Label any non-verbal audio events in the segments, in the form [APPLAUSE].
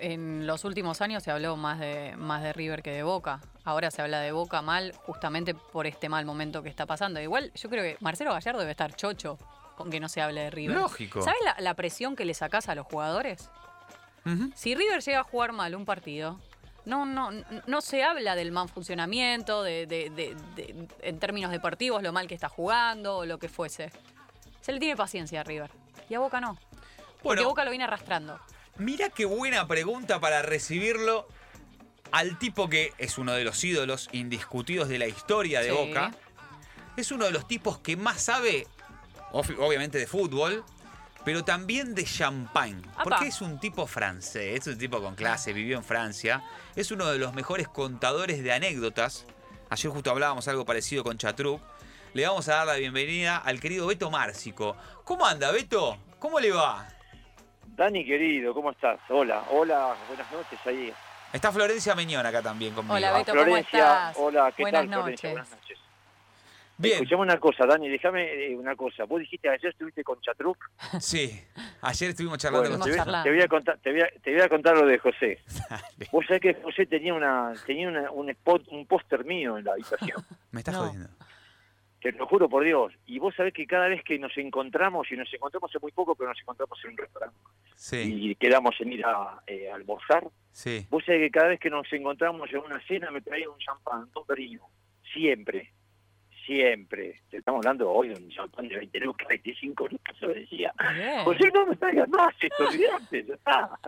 en los últimos años se habló más de, más de River que de Boca. Ahora se habla de Boca mal justamente por este mal momento que está pasando. Igual yo creo que Marcelo Gallardo debe estar chocho con que no se hable de River. Lógico. ¿Sabes la, la presión que le sacás a los jugadores? Si River llega a jugar mal un partido, no, no, no se habla del mal funcionamiento, de, de- de- de- en términos deportivos, lo mal que está jugando o lo que fuese. Se le tiene paciencia a River. Y a Boca no. Porque Bueno. Boca lo viene arrastrando. Mira qué buena pregunta para recibirlo al tipo que es uno de los ídolos indiscutidos de la historia de Sí. Boca. Es uno de los tipos que más sabe, ob- obviamente, de fútbol, pero también de champagne. Apa. Porque es un tipo francés, es un tipo con clase, vivió en Francia. Es uno de los mejores contadores de anécdotas. Ayer justo hablábamos algo parecido con Chatruc. Le vamos a dar la bienvenida al querido Beto Márcico. ¿Cómo anda, Beto? ¿Cómo le va? Dani querido, ¿cómo estás? Hola, hola, buenas noches ahí. Está Florencia Meñón acá también conmigo. Hola, Beto, ¿cómo estás? hola, ¿qué Buenas tal Florencia? noches. Buenas noches. Bien, Escuchame una cosa, Dani, déjame eh, una cosa. Vos dijiste ayer estuviste con Chatruc. sí. Ayer estuvimos charlando Bueno, con te, Estuvimos voy, charlando. te voy a contar, te voy a, te voy a contar lo de José. Dale. Vos sabés que José tenía una, tenía una- un spot, un póster mío en la habitación. [LAUGHS] Me estás No. jodiendo. Te lo juro por Dios. Y vos sabés que cada vez que nos encontramos, y nos encontramos es muy poco, pero nos encontramos en un restaurante Sí, y quedamos en ir a eh, almorzar, sí. Vos sabés que cada vez que nos encontramos en una cena me traía un champán, un perino. Siempre. Siempre. Te estamos hablando hoy de un champán de 20 lucas, 25 lucas, yo decía. Bien. José, no me traigas más esto, olvidate. ya está.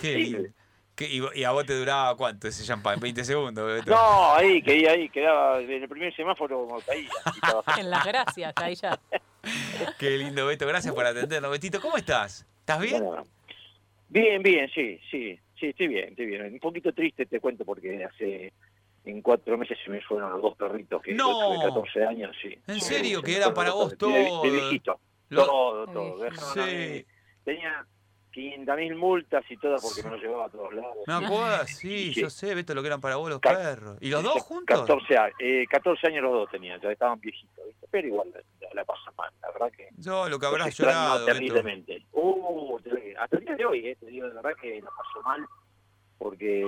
Qué lindo. ¿Qué- y, y a vos te duraba cuánto ese champán? ¿20 segundos, Beto? No, ahí, que ahí, quedaba, en el primer semáforo caía. y estaba- [LAUGHS] En las gracias, ahí ya. [LAUGHS] Qué lindo, Beto. Gracias por atendernos. Betito, ¿cómo estás? ¿Estás bien? Bueno, Bien, bien, sí, sí, sí, estoy bien, estoy bien. Un poquito triste te cuento porque hace en cuatro meses se me fueron los dos perritos que No. yo tuve 14 años, sí. ¿En Sí, serio? se Que eran fueron para vos dos, de- de todo. viejito. Lo- Todo, todo. a Sí. mí- Tenía 500 mil multas y todas porque me lo llevaba a todos lados. ¿Me acuerdas? [LAUGHS] Sí, Sí. yo sé, Beto, lo que eran para vos los perros. ¿Y los dos juntos? 14, a- eh, 14 años los dos tenían, ya estaban viejitos, ¿viste? pero igual la, la pasan mal, la verdad que Yo, lo que habrás llorado, terriblemente. Uh, hasta el día de hoy, eh, te digo de verdad que la paso mal porque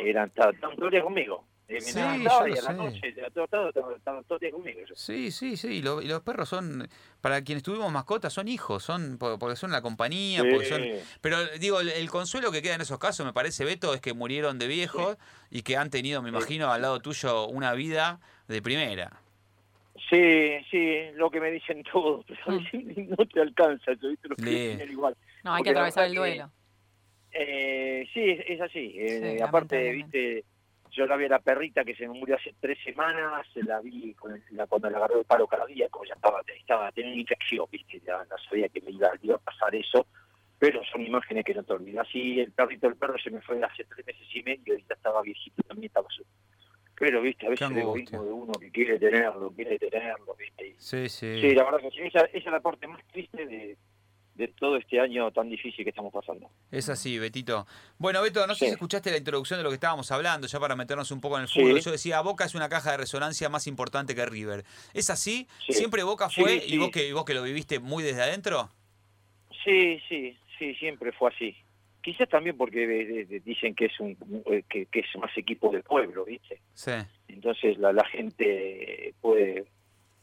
eran el día conmigo. Eh, me Sí, levantaba yo y a lo la sé. noche, todo, todo conmigo. Sí, sí, sí. Y, lo- y los perros son, para quienes tuvimos mascotas, son hijos, son por- porque son la compañía, porque son. Pero digo, el, el consuelo que queda en esos casos, me parece, Beto, es que murieron de viejos y que han tenido, me Sí. imagino, al lado tuyo una vida de primera. Sí, sí, lo que me dicen [LAUGHS] todos, pero [LAUGHS] a veces no te alcanza, yo viste lo que dicen igual. No, hay que Porque atravesar el duelo. Eh, sí, es, es así. Eh, aparte, viste, yo la vi a la perrita que se me murió hace tres semanas, la vi con el- la- cuando le agarró el paro cardíaco, ya estaba, estaba tenía infección, viste, ya no sabía que me iba, iba a pasar eso, pero son imágenes que no te olvidas. Sí, el perrito, el perro se me fue hace tres meses y medio y ya estaba viejito, también estaba su... Pero, viste, a veces el egoísmo de uno que quiere tenerlo, quiere tenerlo, viste, y- Sí, sí. Sí, la verdad que sí. Esa, esa es la parte más triste de, de todo este año tan difícil que estamos pasando. Es así, Betito. Bueno, Beto, no sé si escuchaste la introducción de lo que estábamos hablando, ya para meternos un poco en el Sí. fútbol. Yo decía, Boca es una caja de resonancia más importante que River. ¿Es así? Sí. ¿Siempre Boca fue y vos que, y vos que lo viviste muy desde adentro? Sí, sí, sí, siempre fue así. Quizás también porque de- de- dicen que es un que, que es más equipo del pueblo, ¿viste? Sí. Entonces la, la gente puede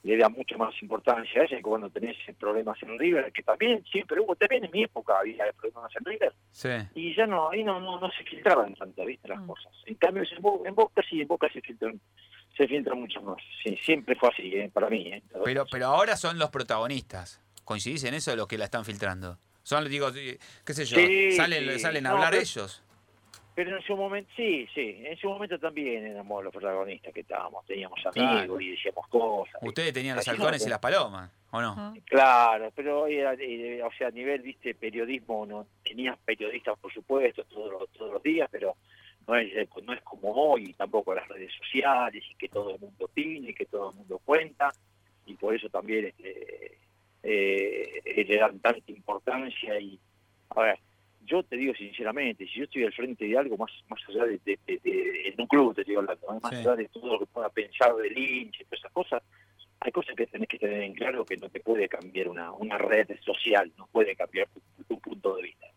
le da mucho más importancia a eso que cuando tenés problemas en River, que también siempre hubo, también en mi época había problemas en River, Sí. y ya no, ahí no, no, no se filtraban tanto, ¿viste? Las Mm. cosas. En cambio en, Bo- en Boca sí, en Boca se filtran, se filtran mucho más. Sí, siempre fue así, ¿eh? para mí. ¿eh? Pero, pero ahora son los protagonistas. ¿Coincidís en eso de los que la están filtrando? Son, digo, qué sé yo, Sí, salen, sí. salen a No, hablar pero- ellos. Pero en su momento, sí, sí, en su momento también éramos los protagonistas que estábamos, teníamos Claro. amigos y decíamos cosas. Ustedes tenían los no, halcones y las palomas, ¿o no? Claro, pero era, eh, o sea, a nivel, viste, periodismo, no tenías periodistas, por supuesto, todos los, todos los días, pero no es, eh, no es como hoy, tampoco las redes sociales, y que todo el mundo opine, y que todo el mundo cuenta, y por eso también este, eh, le dan tanta importancia y, a ver, yo te digo sinceramente, si yo estoy al frente de algo más más allá de, de- de- de- un club, te estoy hablando, más Sí. allá de todo lo que pueda pensar del hincha y todas esas cosas, hay cosas que tenés que tener en claro que no te puede cambiar una, una red social, no puede cambiar tu, tu punto de vista.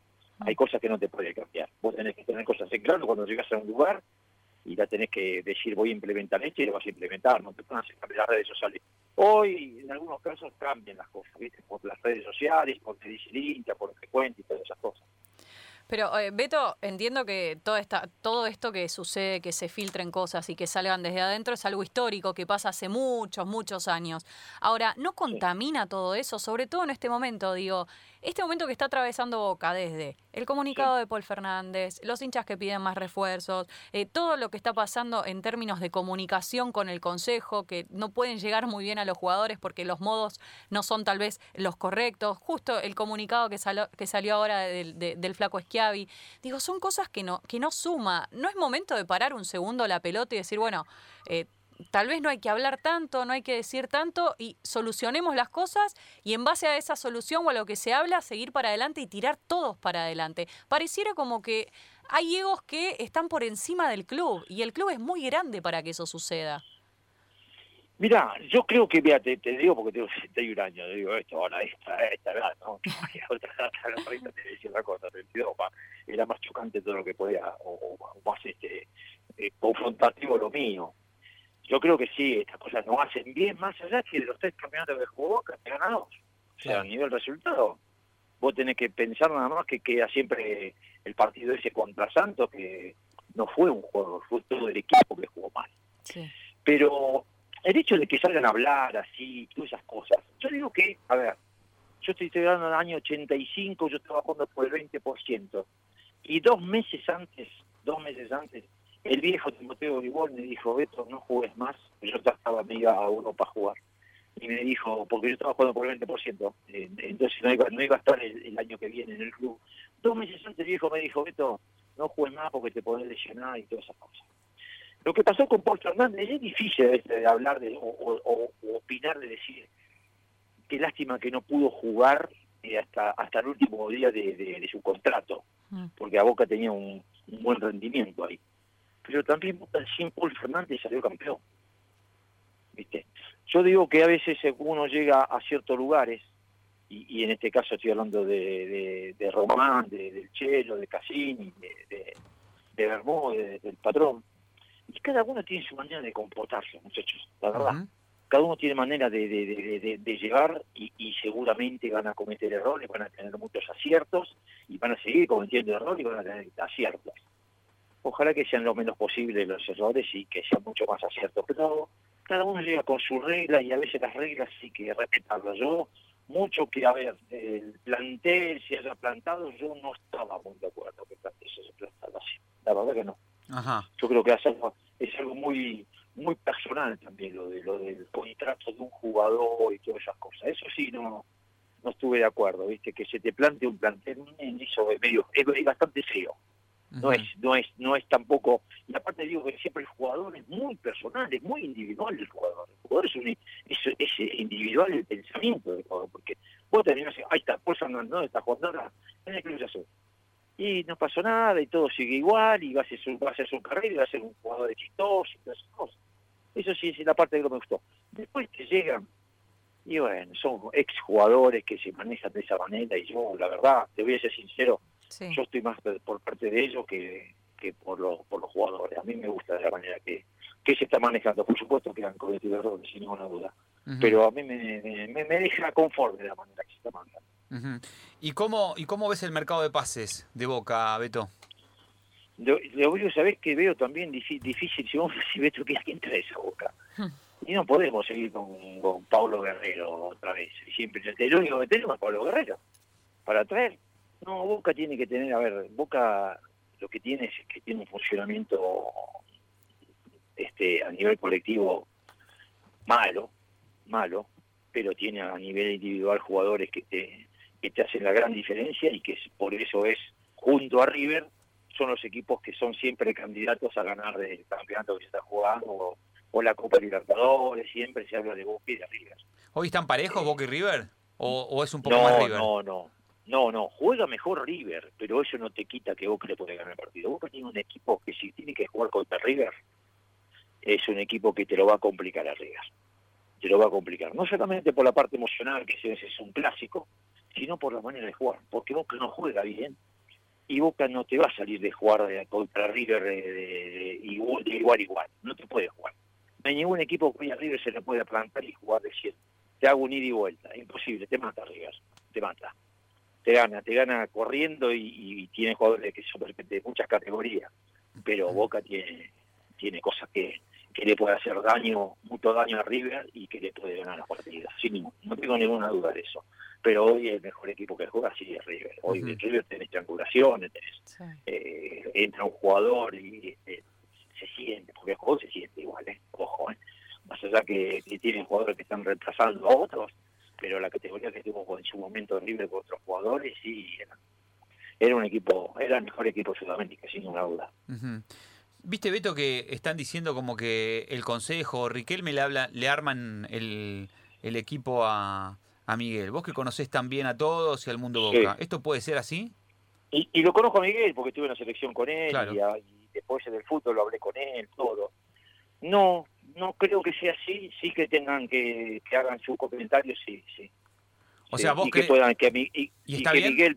Hay cosas que no te puede cambiar. Vos tenés que tener cosas en claro cuando llegas a un lugar y la tenés que decir voy a implementar esto y lo vas a implementar, no te a cambiar las redes sociales. Hoy en algunos casos cambian las cosas, ¿viste? por las redes sociales, por te dice por frecuente y todas esas cosas. Pero, eh, Beto, entiendo que toda esta, todo esto que sucede, que se filtren cosas y que salgan desde adentro, es algo histórico que pasa hace muchos, muchos años. Ahora, ¿no contamina todo eso? Sobre todo en este momento, digo, este momento que está atravesando Boca desde el comunicado de Paul Fernández, los hinchas que piden más refuerzos, eh, todo lo que está pasando en términos de comunicación con el Consejo, que no pueden llegar muy bien a los jugadores porque los modos no son tal vez los correctos, justo el comunicado que, que salió ahora del, del flaco Schiavi, digo, son cosas que no, que no suma, no es momento de parar un segundo la pelota y decir, bueno, eh, tal vez no hay que hablar tanto, no hay que decir tanto y solucionemos las cosas y en base a esa solución o a lo que se habla, seguir para adelante y tirar todos para adelante. Pareciera como que hay egos que están por encima del club y el club es muy grande para que eso suceda. Mira, yo creo que, mira, te, digo porque tengo 61 años, digo esto, ahora esta, esta edad, ¿no? [LAUGHS] otra edad, te decía la cosa, 32, era más chocante todo lo que podía, o, más este, eh, confrontativo lo mío yo creo que sí, estas cosas no hacen bien, más allá que de los tres campeonatos que jugó Boca, te ganados. O sea, a nivel resultado, vos tenés que pensar nada más que queda siempre el partido ese contra Santos, que no fue un juego, fue todo el equipo que jugó mal. Pero el hecho de que salgan a hablar así, todas esas cosas, yo digo que, a ver, yo estoy hablando del año 85, yo estaba jugando por el 20%, y dos meses antes, dos meses antes, el viejo Timoteo igual me dijo, Beto, no juegues más. Yo estaba, me iba a Europa a jugar. Y me dijo, porque yo estaba jugando por el 20%, eh, entonces no iba, no iba a estar el, año que viene en el club. Dos meses antes el viejo me dijo, Beto, no juegues más porque te podés lesionar y todas esas cosas. Lo que pasó con Paul Fernández es difícil de hablar de, o, opinar de decir qué lástima que no pudo jugar eh, hasta hasta el último día de, su contrato, mm. porque a Boca tenía un buen rendimiento ahí pero también sin Paul Fernández salió campeón. ¿Viste? Yo digo que a veces uno llega a ciertos lugares, y, en este caso estoy hablando de, de, Román, de, del Chelo, de Cassini, de, de, del Patrón, y cada uno tiene su manera de comportarse, muchachos, la verdad. Cada uno tiene manera de, llevar y, y, seguramente van a cometer errores, van a tener muchos aciertos y van a seguir cometiendo errores y van a tener aciertos ojalá que sean lo menos posible los errores y que sean mucho más aciertos. Pero cada uno llega con sus reglas y a veces las reglas sí que respetarlas. Yo, mucho que, a ver, el plantel se haya plantado, yo no estaba muy de acuerdo que el plantel se haya plantado así. La verdad que no. Yo creo que es algo, es algo muy muy personal también lo de lo del contrato de un jugador y todas esas cosas. Eso sí no no estuve de acuerdo, viste, que se te plante un plantel eso medio, es bastante feo no es no es no es tampoco y aparte digo que siempre el jugador es muy personal es muy individual el jugador el jugador es, un, es, individual el pensamiento del jugador porque vos terminás ahí está pues no está jugando ahora en el club azul. Y no pasó nada y todo sigue igual y va a hacer su, va a hacer su carrera y va a ser un jugador exitoso y todas esas cosas. Eso sí es la parte que no me gustó. Después que llegan y bueno son ex jugadores que se manejan de esa manera y yo la verdad te voy a ser sincero yo estoy más por parte de ellos que, que por, los, por los jugadores. A mí me gusta de la manera que, que se está manejando. Por supuesto que han cometido errores, sin ninguna duda. Pero a mí me, me, deja conforme de la manera que se está manejando. ¿Y, cómo, ¿Y cómo ves el mercado de pases de Boca, Beto? Lo, lo sabés que veo también difícil, si vos si Beto que alguien trae esa Boca. Y no podemos seguir con, con Pablo Guerrero otra vez. Siempre, el único que tenemos es Pablo Guerrero para traer. No, Boca tiene que tener, a ver, Boca lo que tiene es que tiene un funcionamiento este a nivel colectivo malo, malo, pero tiene a nivel individual jugadores que te, que te hacen la gran diferencia y que por eso es, junto a River, son los equipos que son siempre candidatos a ganar el campeonato que se está jugando o, la Copa Libertadores, siempre se habla de Boca y de River. ¿Hoy están parejos Boca y River? ¿O, es un poco más River? No, no, no, no, juega mejor River, pero eso no te quita que Boca le puede ganar el partido. Boca tiene un equipo que si tiene que jugar contra River, es un equipo que te lo va a complicar a River. Te lo va a complicar. No solamente por la parte emocional, que ese es un clásico, sino por la manera de jugar. Porque Boca no juega bien. y Boca no te va a salir de jugar contra River de, igual, igual igual, no te puede jugar. No hay ningún equipo que a River se le pueda plantar y jugar de 100. Te hago un ida y vuelta, imposible, te mata River, te mata. Te gana, te gana corriendo y, tiene jugadores que son de muchas categorías, pero Boca tiene, tiene cosas que, que le puede hacer daño, mucho daño a River y que le puede ganar las partidas. Sí, no tengo ninguna duda de eso pero hoy el mejor equipo que juega sí es River. Hoy en River tenés triangulaciones, tenés, eh, entra un jugador y este, se siente, porque el juego se siente igual, ¿eh? ojo, ¿eh? más allá que, tienen jugadores que están reemplazando a otros, pero la categoría que tuvo en su momento en River con otros jugadores sí era, un equipo, era el mejor equipo de Sudamérica, sin ninguna duda. Viste, Beto, que están diciendo como que el consejo, Riquelme le, habla, le arman el, el equipo a, a Miguel. Vos que conocés tan bien a todos y al mundo Boca. ¿Esto puede ser así? Y, lo conozco a Miguel porque tuve una selección con él y, después del fútbol lo hablé con él, todo. No, no creo que sea así. Sí que tengan que, que hagan sus comentarios, sí, sí. O sea, vos y que puedan, que, y, y, que Miguel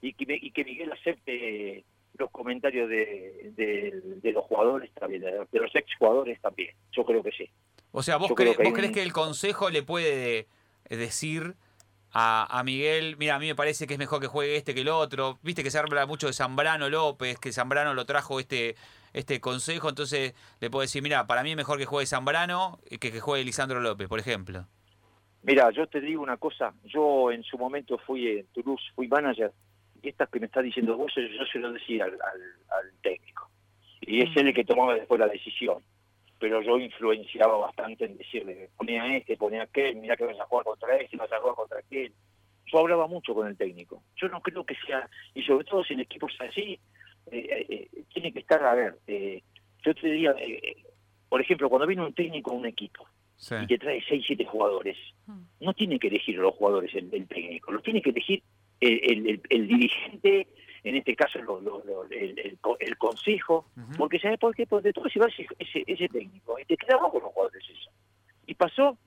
y que, y que Miguel acepte los comentarios de, de, los jugadores también, de los ex jugadores también. Yo creo que sí. O sea, vos, vos crees que el consejo le puede decir a, Miguel, mira, a mí me parece que es mejor que juegue este que el otro. Viste que se habla mucho de Zambrano López, que Zambrano lo trajo este, este consejo, entonces le puedo decir, mira, para mí es mejor que juegue Zambrano que que juegue Lisandro López, por ejemplo. Mira, yo te digo una cosa, yo en su momento fui en Toulouse, fui manager, y esta que me está diciendo vos, yo se lo decía al, al técnico. Y es él el que tomaba después la decisión pero yo influenciaba bastante en decirle, ponía este, ponía aquel, mira que vas a jugar contra este, vas a jugar contra aquel. Yo hablaba mucho con el técnico. Yo no creo que sea, y sobre todo si en equipos así, eh, eh, eh, tiene que estar, a ver, yo te diría, por ejemplo, cuando viene un técnico a un equipo y te trae 6, 7 jugadores, hmm. no tiene que elegir los jugadores el, técnico, los tiene que elegir el, el dirigente en este caso el, el, consejo, porque ¿sabes por qué? Porque todo se va ese, ese, técnico y te quedaba con los jugadores eso. Y pasó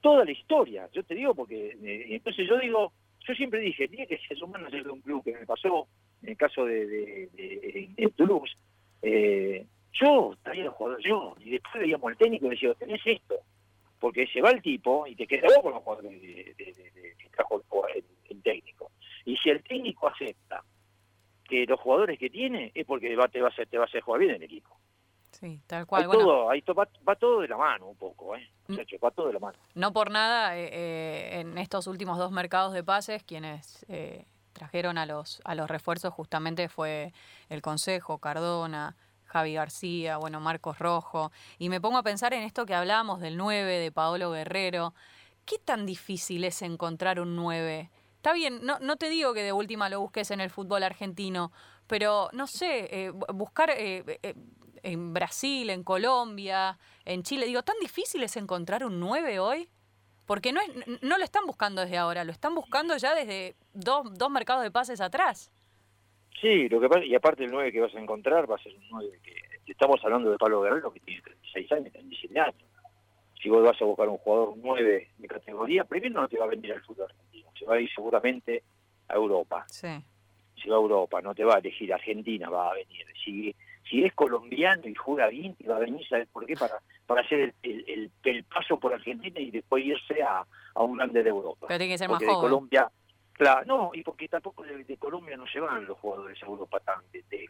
toda la historia, yo te digo, porque eh, entonces yo digo, yo siempre dije, tiene que ser humano de un club que me pasó, en el caso de, de, Toulouse, eh, yo traía los jugadores yo, y después veíamos al técnico y decía, tenés esto, porque se va el tipo y te quedas con los jugadores que trajo el técnico. Y si el técnico acepta que los jugadores que tiene es porque va, te, va a hacer, te va a hacer jugar bien el equipo. Sí, tal cual. todo, va, todo de la mano un poco, ¿eh? Mm. va todo de la mano. No por nada, eh, eh, en estos últimos dos mercados de pases, quienes eh, trajeron a los, a los refuerzos justamente fue el Consejo, Cardona, Javi García, bueno, Marcos Rojo. Y me pongo a pensar en esto que hablábamos del 9, de Paolo Guerrero. ¿Qué tan difícil es encontrar un 9? Está bien, no, no te digo que de última lo busques en el fútbol argentino, pero no sé, eh, buscar eh, eh, en Brasil, en Colombia, en Chile, digo, ¿tan difícil es encontrar un 9 hoy? Porque no, es, no lo están buscando desde ahora, lo están buscando ya desde dos, dos mercados de pases atrás. Sí, lo que pasa, y aparte el 9 que vas a encontrar va a ser un 9 que, estamos hablando de Pablo Guerrero, que tiene 36 años, 37 años. Si vos vas a buscar un jugador 9 de categoría, primero no te va a venir al fútbol se va a ir seguramente a Europa. Sí. Se va a Europa, no te va a elegir Argentina, va a venir. Si, si es colombiano y juega bien, te va a venir, ¿sabes por qué? Para, para hacer el, el, paso por Argentina y después irse a, a un grande de Europa. Pero tiene que ser más joven. De Colombia, claro, no, y porque tampoco de, Colombia no se van los jugadores a Europa tan,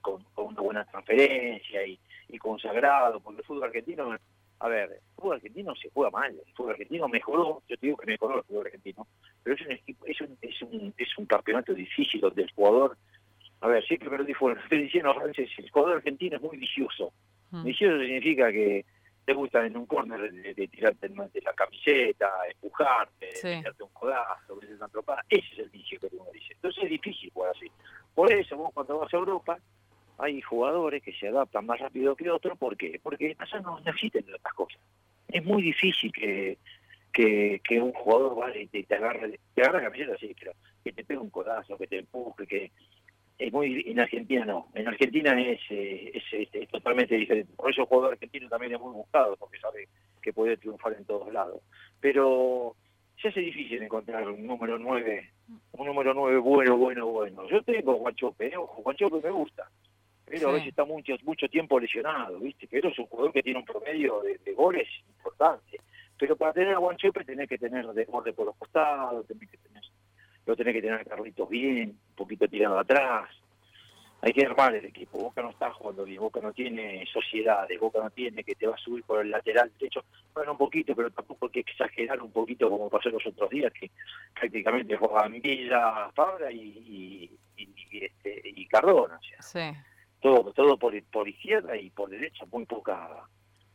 con, con, una buena transferencia y, y consagrado, porque el fútbol argentino a ver, el fútbol argentino se juega mal, el fútbol argentino mejoró, yo te digo que mejoró el fútbol argentino, pero es un, es un, es un, es un campeonato difícil donde el jugador, a ver, siempre me lo dijo, [LAUGHS] estoy diciendo el jugador argentino es muy vicioso. Mm. Vicioso significa que te gusta en un córner de, tirarte de la camiseta, empujarte, tirarte un codazo, que se tropada. Ese es el vicio que uno dice. Entonces es difícil jugar así. Por eso vos cuando vas a Europa, hay jugadores que se adaptan más rápido que otros. ¿Por qué? Porque no necesitan de otras cosas. Es muy difícil que, que, un jugador vale, te, te agarre, te agarre la camiseta, sí, pero que te pegue un codazo, que te empuje, que es muy en Argentina no. En Argentina es, eh, es, totalmente diferente. Por eso el jugador argentino también es muy buscado, porque sabe que puede triunfar en todos lados. Pero se hace difícil encontrar un número 9, un número 9 bueno, bueno, bueno. Yo tengo Guanchope, ¿eh? ojo, Guanchope me gusta, pero a veces está mucho, mucho tiempo lesionado, ¿viste? Pero es un jugador que tiene un promedio de, goles importante. Pero para tener a Guanchope tenés que tener desborde por los costados, tenés que tener, lo tenés que tener a Carlitos bien, un poquito tirado atrás, hay que armar el equipo. Boca no está jugando bien, Boca no tiene sociedades, Boca no tiene que te va a subir por el lateral derecho. Bueno, un poquito, pero tampoco hay que exagerar un poquito como pasó los otros días, que prácticamente juegan Villa, Fabra y, este, y Cardona. O sea, Todo, todo por, por izquierda y por derecha, muy poca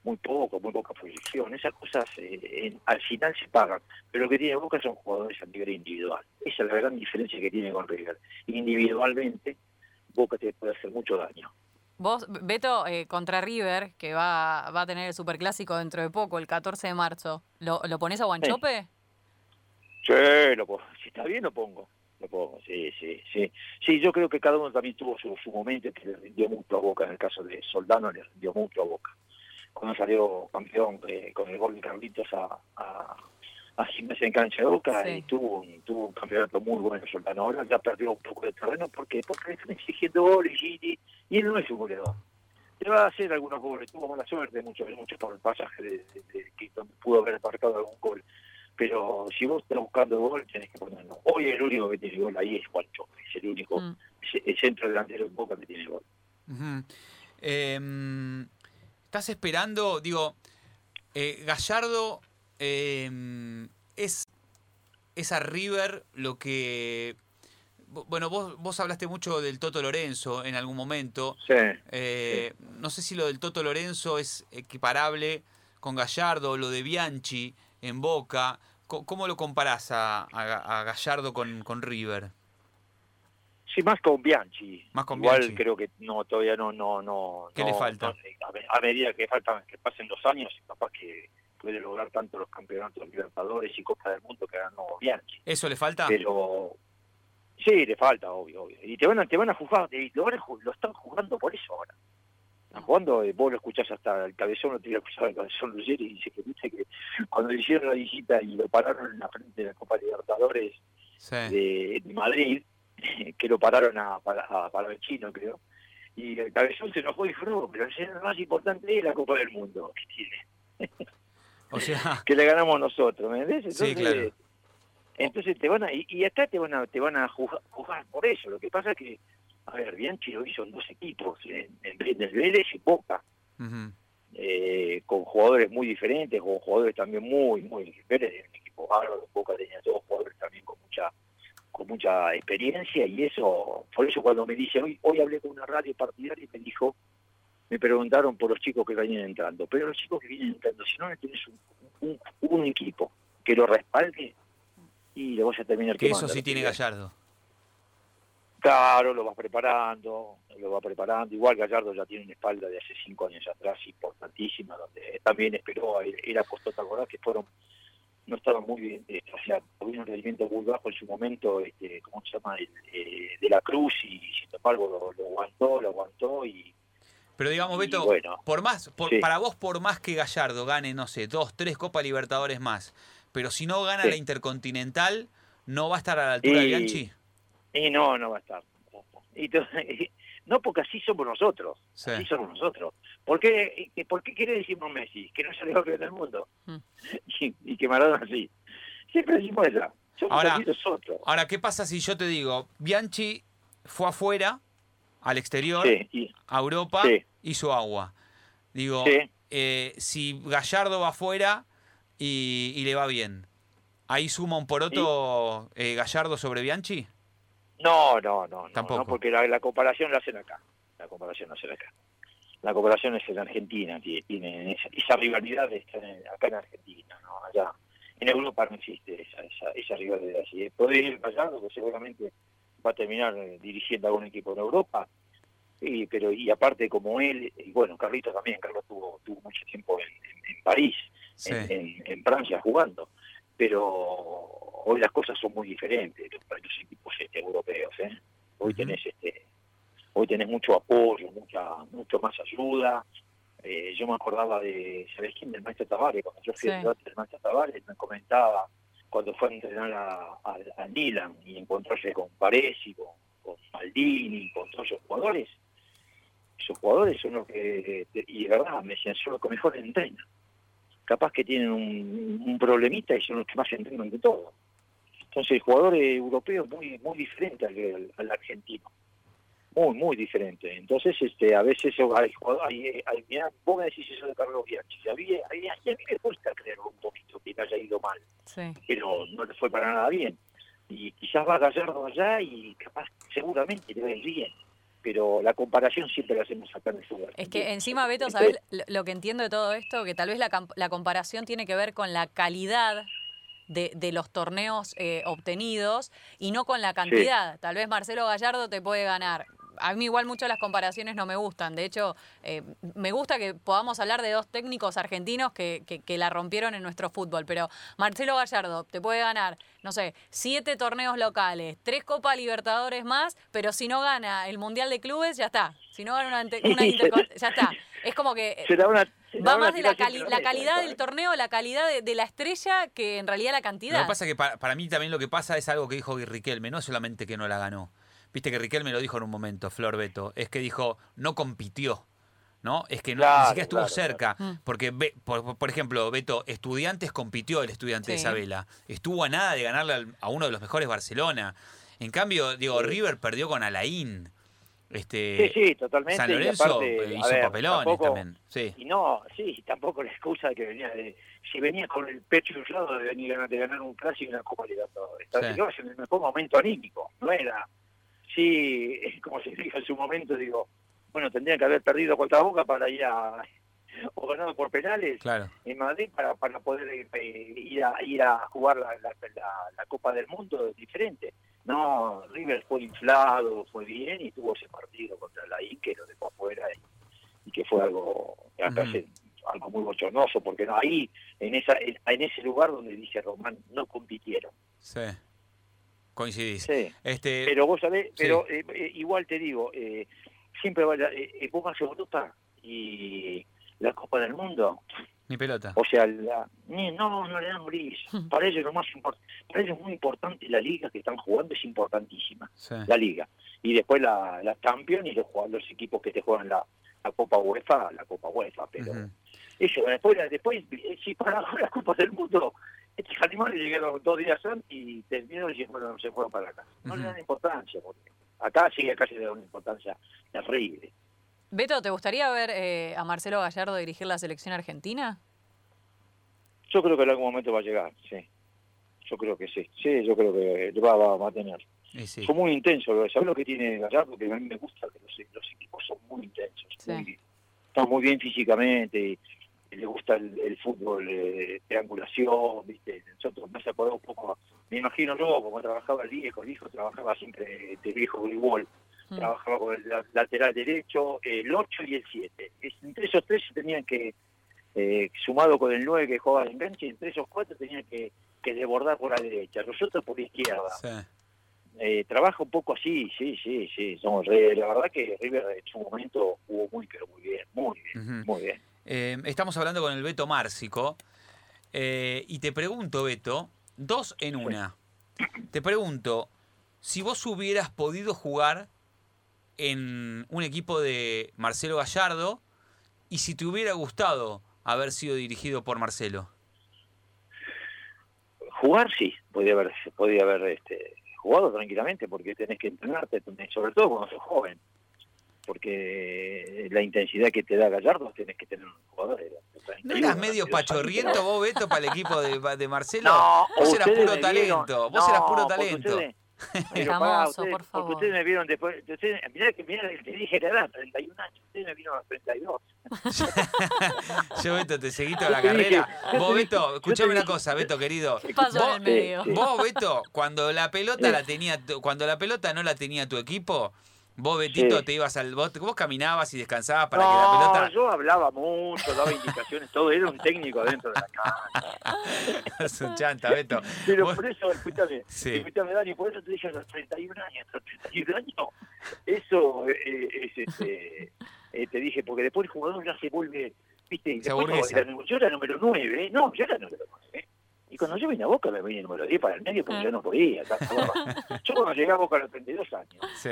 muy poco, muy poca proyección. Esas cosas eh, al final se pagan. Pero lo que tiene Boca son jugadores a nivel individual. Esa es la gran diferencia que tiene con River. Individualmente Boca te puede hacer mucho daño. Vos, Beto, eh, contra River, que va, va a tener el superclásico dentro de poco, el 14 de marzo, ¿lo, lo pones a Guanchope? Sí, lo pongo. si está bien lo pongo. Lo pongo, sí, sí, sí. Sí, yo creo que cada uno también tuvo su, su momento que le rindió mucho a Boca. En el caso de Soldano le rindió mucho a Boca. Cuando salió campeón eh, con el gol de Carlitos a, a en cancha de Boca y tuvo, tuvo un campeonato muy bueno Soldano. Ahora ya perdió un poco de terreno porque porque le están exigiendo goles y, y, él no es un goleador. Le va a hacer algunos goles, tuvo mala suerte mucho, mucho por el pasaje de, que pudo haber marcado algún gol. Pero si vos estás buscando gol, tenés que ponerlo. Hoy el único que tiene gol ahí es Juancho, es el único, mm. el centro delantero de Boca que tiene gol. ¿Estás esperando, digo, eh, Gallardo eh, es, es a River lo que... Bueno, vos, vos hablaste mucho del Toto Lorenzo en algún momento. Eh, no sé si lo del Toto Lorenzo es equiparable con Gallardo, lo de Bianchi en Boca. ¿Cómo, lo comparás a, Gallardo con, con, River? Sí, más con Bianchi. Más con Igual creo que no todavía no no no. ¿Qué le falta? a, medida que faltan que pasen los años, capaz que puede lograr tanto los campeonatos Libertadores y Copa del Mundo que ganó Bianchi. ¿Eso le falta? Pero sí, le falta, obvio, obvio. Y te van a, te van a juzgar, lo, lo están jugando por eso ahora. Están jugando, eh, vos lo escuchás hasta el cabezón, lo tiene escuchado el cabezón Ruggeri y dice que dice que cuando le hicieron la visita y lo pararon en la frente de la Copa Libertadores de, Madrid, que lo pararon a, para, para el chino, creo, y el cabezón se enojó y dijo, pero el más importante es la Copa del Mundo que tiene. [LAUGHS] O sea... [LAUGHS] que le ganamos nosotros, ¿me entiendes? Entonces, sí, claro. Entonces te van a, y, acá te van a, te van a juzgar, por eso. Lo que pasa es que, a ver, Bianchi lo hizo en dos equipos, en, en, el Vélez y Boca, eh, con jugadores muy diferentes, con jugadores también muy, muy Vélez un equipo bárbaro, Boca tenía dos jugadores también con mucha con mucha experiencia y eso, por eso cuando me dice, hoy, hoy hablé con una radio partidaria y me dijo, me preguntaron por los chicos que venían entrando. Pero los chicos que vienen entrando, si no tienes un, un, equipo que lo respalde, y lo vas a terminar que eso sí tiene Gallardo. Claro, lo vas preparando, lo va preparando. Igual Gallardo ya tiene una espalda de hace cinco años atrás importantísima, donde también esperó, era puesto, ¿te acordás? Que fueron, no estaban muy bien, eh, o sea, tuvieron un rendimiento muy bajo en su momento, este, ¿cómo se llama? Eh, de la Cruz, y sin embargo lo, lo aguantó, lo aguantó y pero digamos, Beto, por más, para vos, por más que Gallardo gane, no sé, dos, tres Copa Libertadores más, pero si no gana la Intercontinental, ¿no va a estar a la altura de Bianchi? Y no, no va a estar. Y, [LAUGHS] no, porque así somos nosotros. Así somos nosotros. ¿Por qué, ¿Por qué quiere decirnos Messi? Que no salió campeón del mundo. Mm. [LAUGHS] Y, que Maradona así. Siempre decimos eso. Somos ahora, nosotros. Ahora, ¿qué pasa si yo te digo, Bianchi fue afuera al exterior, a Europa, hizo agua. Digo, eh, si Gallardo va afuera y, le va bien, ¿ahí suma un poroto eh, Gallardo sobre Bianchi? No, no, no. Tampoco. No, porque la, comparación la hacen acá. La comparación la hacen acá. La comparación es en Argentina, tiene esa, esa rivalidad está acá en Argentina, ¿no? Allá. En Europa no existe esa, esa, esa rivalidad. Si puede ir Gallardo, que seguramente va a terminar eh, dirigiendo algún equipo en Europa. Y, pero y aparte como él, y bueno, Carlitos también, Carlos tuvo, tuvo mucho tiempo en, París, en, Francia jugando, pero hoy las cosas son muy diferentes para los equipos este, europeos. ¿eh? Hoy tenés este, hoy tenés mucho apoyo, mucha, mucho más ayuda. Eh, yo me acordaba de, ¿sabés quién? Del maestro Tavares, cuando yo fui al del maestro Tavares, me comentaba cuando fue a entrenar a, a, y encontrarse con Paresi, con, con Maldini, con todos esos jugadores, esos jugadores son los que, y de verdad, me decían, son los que mejor entrenan. Capaz que tienen un, problemita y son los que más entrenan de todo. Entonces el jugador europeo es muy, muy diferente al, al, argentino. Muy, muy diferente. Entonces, este, a veces hay, hay, hay mira, vos me decís eso de Carlos Bianchi. A mí, a, mí, a mí me cuesta creer un poquito que haya ido mal. Pero no le fue para nada bien. Y quizás va Gallardo allá y capaz, seguramente le va a ir bien pero la comparación siempre la hacemos acá en el fútbol. Es que encima, Beto, ¿sabes lo que entiendo de todo esto? Que tal vez la, la comparación tiene que ver con la calidad de, de los torneos eh, obtenidos y no con la cantidad. Tal vez Marcelo Gallardo te puede ganar a mí igual mucho las comparaciones no me gustan. De hecho, eh, me gusta que podamos hablar de dos técnicos argentinos que, que, la rompieron en nuestro fútbol. Pero Marcelo Gallardo te puede ganar, no sé, siete torneos locales, tres Copa Libertadores más, pero si no gana el Mundial de Clubes, ya está. Si no gana una, una [LAUGHS] ya está. Es como que va más de la, la calidad del torneo, la calidad de, la estrella que en realidad la cantidad. Lo que pasa es que para, para, mí también lo que pasa es algo que dijo Riquelme, no solamente que no la ganó Viste que Riquelme lo dijo en un momento, Flor Beto, es que dijo, no compitió. ¿no? Es que no, ni siquiera estuvo cerca. Mm. Porque, por, ejemplo, Beto, Estudiantes compitió el estudiante de Isabela. Estuvo a nada de ganarle a uno de los mejores Barcelona. En cambio, digo, River perdió con Alain. Este, sí, sí, totalmente. San Lorenzo hizo papelones también. Sí. Y no, sí, tampoco la excusa de que venía de. Si venía con el pecho inflado de venir de ganar un clásico y una Copa Libertadores. Sí. en el mejor momento anímico. No era sí, [LAUGHS] como se dijo en su momento, digo, bueno, tendría que haber perdido contra Boca para ir a o ganado por penales en Madrid para, para poder eh, ir, a, ir a jugar la, la, Copa del Mundo diferente. No, River fue inflado, fue bien y tuvo ese partido contra la I que lo dejó afuera y, que fue algo, algo muy bochornoso porque no ahí en esa en ese lugar donde dice Román no compitieron. Sí. Coincidís. Sí. Este... Pero vos sabés, pero eh, eh, igual te digo, eh, siempre va la, eh, vos vas Europa y la Copa del Mundo. Mi pelota. O sea, la, no, no le dan bris. [LAUGHS] Para ellos lo más importante, para ellos es muy importante la liga que están jugando, es importantísima. La liga. Y después la, la Champions y los, los equipos que te juegan la, la Copa UEFA, la Copa UEFA. Pero eso, después, después, si para [LAUGHS] las Copas del Mundo estos animales llegaron dos días antes y terminaron y bueno, se fueron para acá. No le dan importancia, porque acá sí, acá se le da una importancia terrible. Beto, ¿te gustaría ver eh, a Marcelo Gallardo dirigir la selección argentina? Yo creo que en algún momento va a llegar, sí. Yo creo que sí. Sí, yo creo que va, va, a tener. Sí, Fue muy intenso. ¿Sabes lo que tiene Gallardo? Que a mí me gusta que los, equipos son muy intensos. están muy bien físicamente. Y, le gusta el, fútbol eh, triangulación, ¿viste? Nosotros me acordó un poco, me imagino yo, como trabajaba el viejo, el hijo trabajaba siempre de viejo voleibol, mm. trabajaba con el lateral derecho, el 8 y el 7. Entre esos tres tenían que, eh, sumado con el 9 que jugaba en enganche, entre esos cuatro tenían que, que desbordar por la derecha, nosotros por la izquierda. Eh, trabaja un poco así, sí, sí, sí. Somos, la verdad que River en su momento jugó muy, pero muy bien, muy bien, muy bien. Eh, estamos hablando con el Beto Márcico. Eh, y te pregunto, Beto, dos en una. Te pregunto, si vos hubieras podido jugar en un equipo de Marcelo Gallardo y si te hubiera gustado haber sido dirigido por Marcelo. Jugar sí, podía haber, podía haber este, jugado tranquilamente porque tenés que entrenarte, sobre todo cuando sos joven porque la intensidad que te da Gallardo tienes que tener un jugador. ¿No eras medio pachorriento vos, Beto, para el equipo de, de Marcelo? No, vos eras puro talento, vos eras puro talento. [LAUGHS] Famoso, por favor. Porque ustedes me vieron después. Ustedes, mirá que mirá, te dije la edad, 31 años. Ustedes me vieron a los 32. [LAUGHS] Yo, Beto, te seguí toda la carrera. vos, Beto, escuchame una cosa, Beto, querido. Pasó en medio. Vos, Beto, cuando la pelota la tenía, cuando la pelota no la tenía tu equipo, Vos, Betito, te ibas al. Vos, vos, caminabas y descansabas para que la pelota. Yo hablaba mucho, daba indicaciones, todo. Era un técnico adentro de la casa. es un chanta, Beto. Pero por eso, escúchame, sí. escúchame, Dani, por eso te dije a los 31 años. A los 31 años, eso eh, eh, es. Este, eh, te dije, porque después el jugador ya se vuelve. ¿Viste? Se yo era número 9, ¿eh? No, yo era número 9. Y cuando yo vine a Boca me vine número 10 para el medio porque yo no podía. [LAUGHS] Yo cuando llegué a Boca a los 32 años, Sí.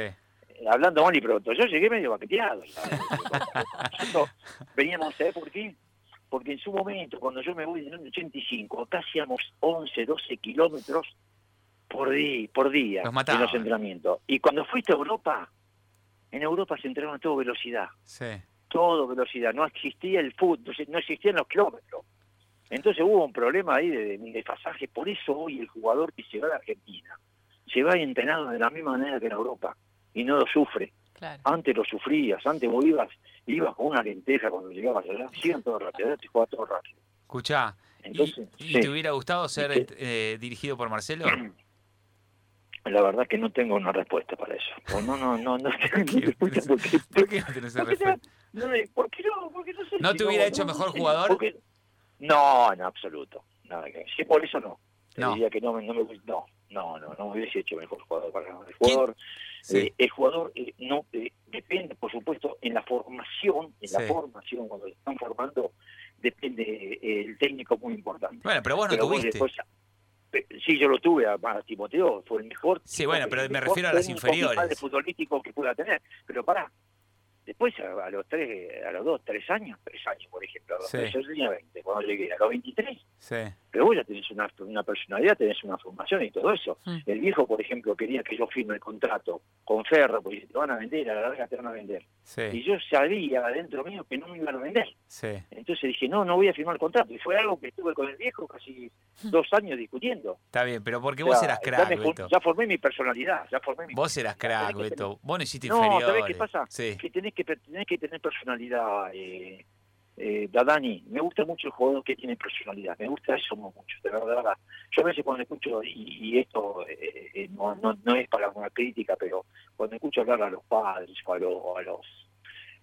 Eh, hablando mal y pronto, yo llegué medio baqueteado. Nosotros veníamos, ¿sabes por qué? Porque en su momento, cuando yo me voy en el 85, acá hacíamos 11, 12 kilómetros por día, por día en los entrenamientos. Y cuando fuiste a Europa, en Europa se entrenaban todo velocidad Sí. todo velocidad, no existía el fútbol, no existían los kilómetros. Entonces hubo un problema ahí de, de desfasaje, por eso hoy el jugador que se va a Argentina se va entrenado de la misma manera que en Europa y no lo sufre. Claro. Antes lo sufrías, antes vos ibas, ibas con una lenteja cuando llegabas allá, sigan todo rápido, ahora te jugaba todo rápido. Escuchá, ¿y- Entonces, ¿y, sí. te hubiera gustado ser Sí. eh, dirigido por Marcelo? [CLEARS THROAT] La verdad que no tengo una respuesta para eso. O no, no, no, no, no te escucho porque, ¿Por qué no tenés esa ¿Por qué te- respuesta? no, ¿por qué no? Porque no sé ¿No si te hubiera hecho mejor jugador? porque- no, en absoluto. Nada que. Sí, por eso no. Te No. diría que no, me- no, me, no, no, no, no hubiese hecho mejor jugador para. El jugador, Sí. eh, el jugador eh, no eh, depende, por supuesto, en la formación, en la formación, cuando se están formando, depende el técnico muy importante. Bueno, pero vos no Pero vos tuviste. después- sí, yo lo tuve a, a Timoteo, fue el mejor. Sí, bueno, el pero me refiero a las inferiores. padre futbolístico que pueda tener. Pero pará, después a, a los tres, a los dos, tres años, tres años, por ejemplo, a los Sí. tres, yo tenía 20, cuando llegué a los 23, Sí. Pero vos ya tenés una, una personalidad, tenés una formación y todo eso. Mm. El viejo, por ejemplo, quería que yo firme el contrato con Ferro, porque te van a vender, a la larga te van a vender. Y yo sabía adentro mío que no me iban a vender. Sí. Entonces dije, no, no voy a firmar el contrato. Y fue algo que estuve con el viejo casi dos años discutiendo. Está bien, pero porque O vos eras ya, crack, me Beto. ya formé mi personalidad, ya formé mi Vos eras crack, Beto. Vos no hiciste No. ¿sabés qué pasa? Sí. que tenés que tenés que tener personalidad eh, eh, Dani me gusta mucho el jugador que tiene personalidad me gusta eso mucho de verdad, de verdad. yo a veces cuando escucho y, y esto eh, eh, no, no, no es para una crítica pero cuando escucho hablar a los padres o a, los o a los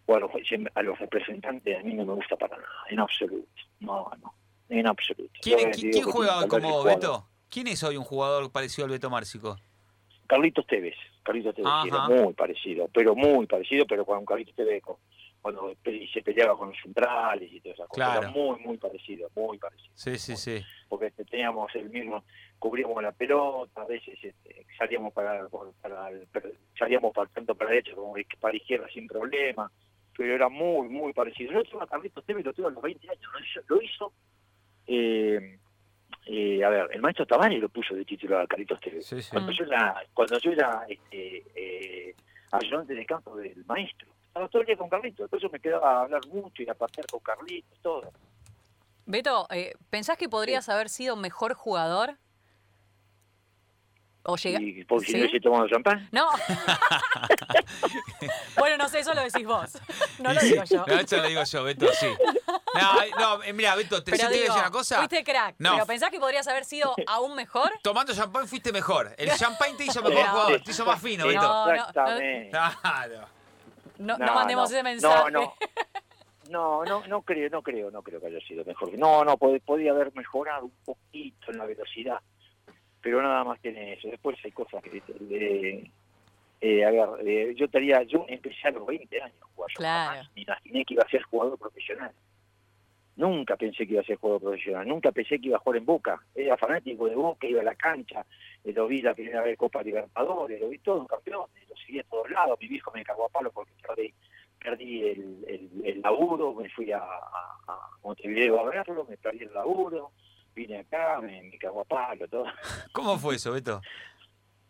o a los, a los representantes a mí no me gusta para nada en absoluto no no en absoluto ¿Quién, quién- juega que como. Beto? ¿Quién es hoy un jugador parecido al Beto Márcico? Carlitos Tevez, Carlitos Tevez era muy parecido, pero muy parecido, pero con Carlitos Tevez con- cuando se peleaba con los centrales y todas esas cosas, Claro. era muy, muy parecido, muy parecido, Sí, sí, sí. porque este, teníamos el mismo, cubríamos la pelota, a veces este, salíamos para, para el- salíamos para, tanto para la derecha como para la izquierda sin problema, pero era muy, muy parecido. Yo tuve a Carlitos Tevez, lo tuve a los 20 años, lo hizo, lo hizo eh, eh, a ver, el maestro Tabani lo puso de titular a Carlitos Tevez. Sí, sí. Cuando yo era, cuando yo era este, eh, ayudante de campo del maestro, estaba todo el día con Carlitos, entonces me quedaba a hablar mucho y a pasear con Carlitos, todo. Beto, eh, ¿pensás que podrías haber sido mejor jugador? ¿O llega... Y porque si ¿Sí? no hubiese tomado champán, No. [LAUGHS] [LAUGHS] bueno, no sé, eso lo decís vos. No lo sí. digo yo. No, eso lo digo yo, Beto, sí. No, no, eh, mira, Beto, te, Pero yo te voy a digo, decir una cosa. fuiste crack. No. Pero ¿pensás que podrías haber sido aún mejor? Tomando champán fuiste mejor. El champán te hizo [LAUGHS] mejor No. jugador, te hizo más fino, Beto. No, no, exactamente. Claro. No, no No, mandemos no. ese mensaje. No, no. No, no, creo, no creo, no creo que haya sido mejor. No, no, pod- podía haber mejorado un poquito en la velocidad, pero nada más que en eso. Después hay cosas que, eh, eh, a ver, eh, yo estaría, yo empecé a los 20 años a jugar. Yo Claro. jamás me imaginé que iba a ser jugador profesional. Nunca pensé que iba a ser jugador profesional, nunca pensé que iba a jugar en Boca. Era fanático de Boca, iba a la cancha, eh, lo vi la primera vez Copa Libertadores, lo vi todo campeón, lo seguí a todos lados. Mi viejo me cagó a palo porque perdí, perdí el, el, el laburo, me fui a, a, a Montevideo a verlo, me perdí el laburo, vine acá, me, me cagó a palo, todo. [LAUGHS] ¿Cómo fue eso, Beto?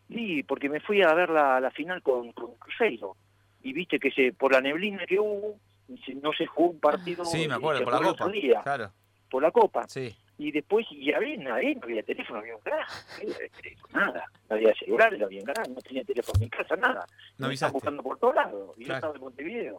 Sí, porque me fui a ver la, la final con, con Cruzeiro. Y viste que se por la neblina que hubo, no se jugó un partido Sí, me acuerdo, por la copa. otro día, Claro, por la Copa. sí. Y después, y ahí, ahí no había teléfono, no había un carajo, no había teléfono, nada. No había celular, no había un carajo, no tenía teléfono en mi casa, nada. No me estaban buscando por todos lados. Y yo Claro. estaba en Montevideo.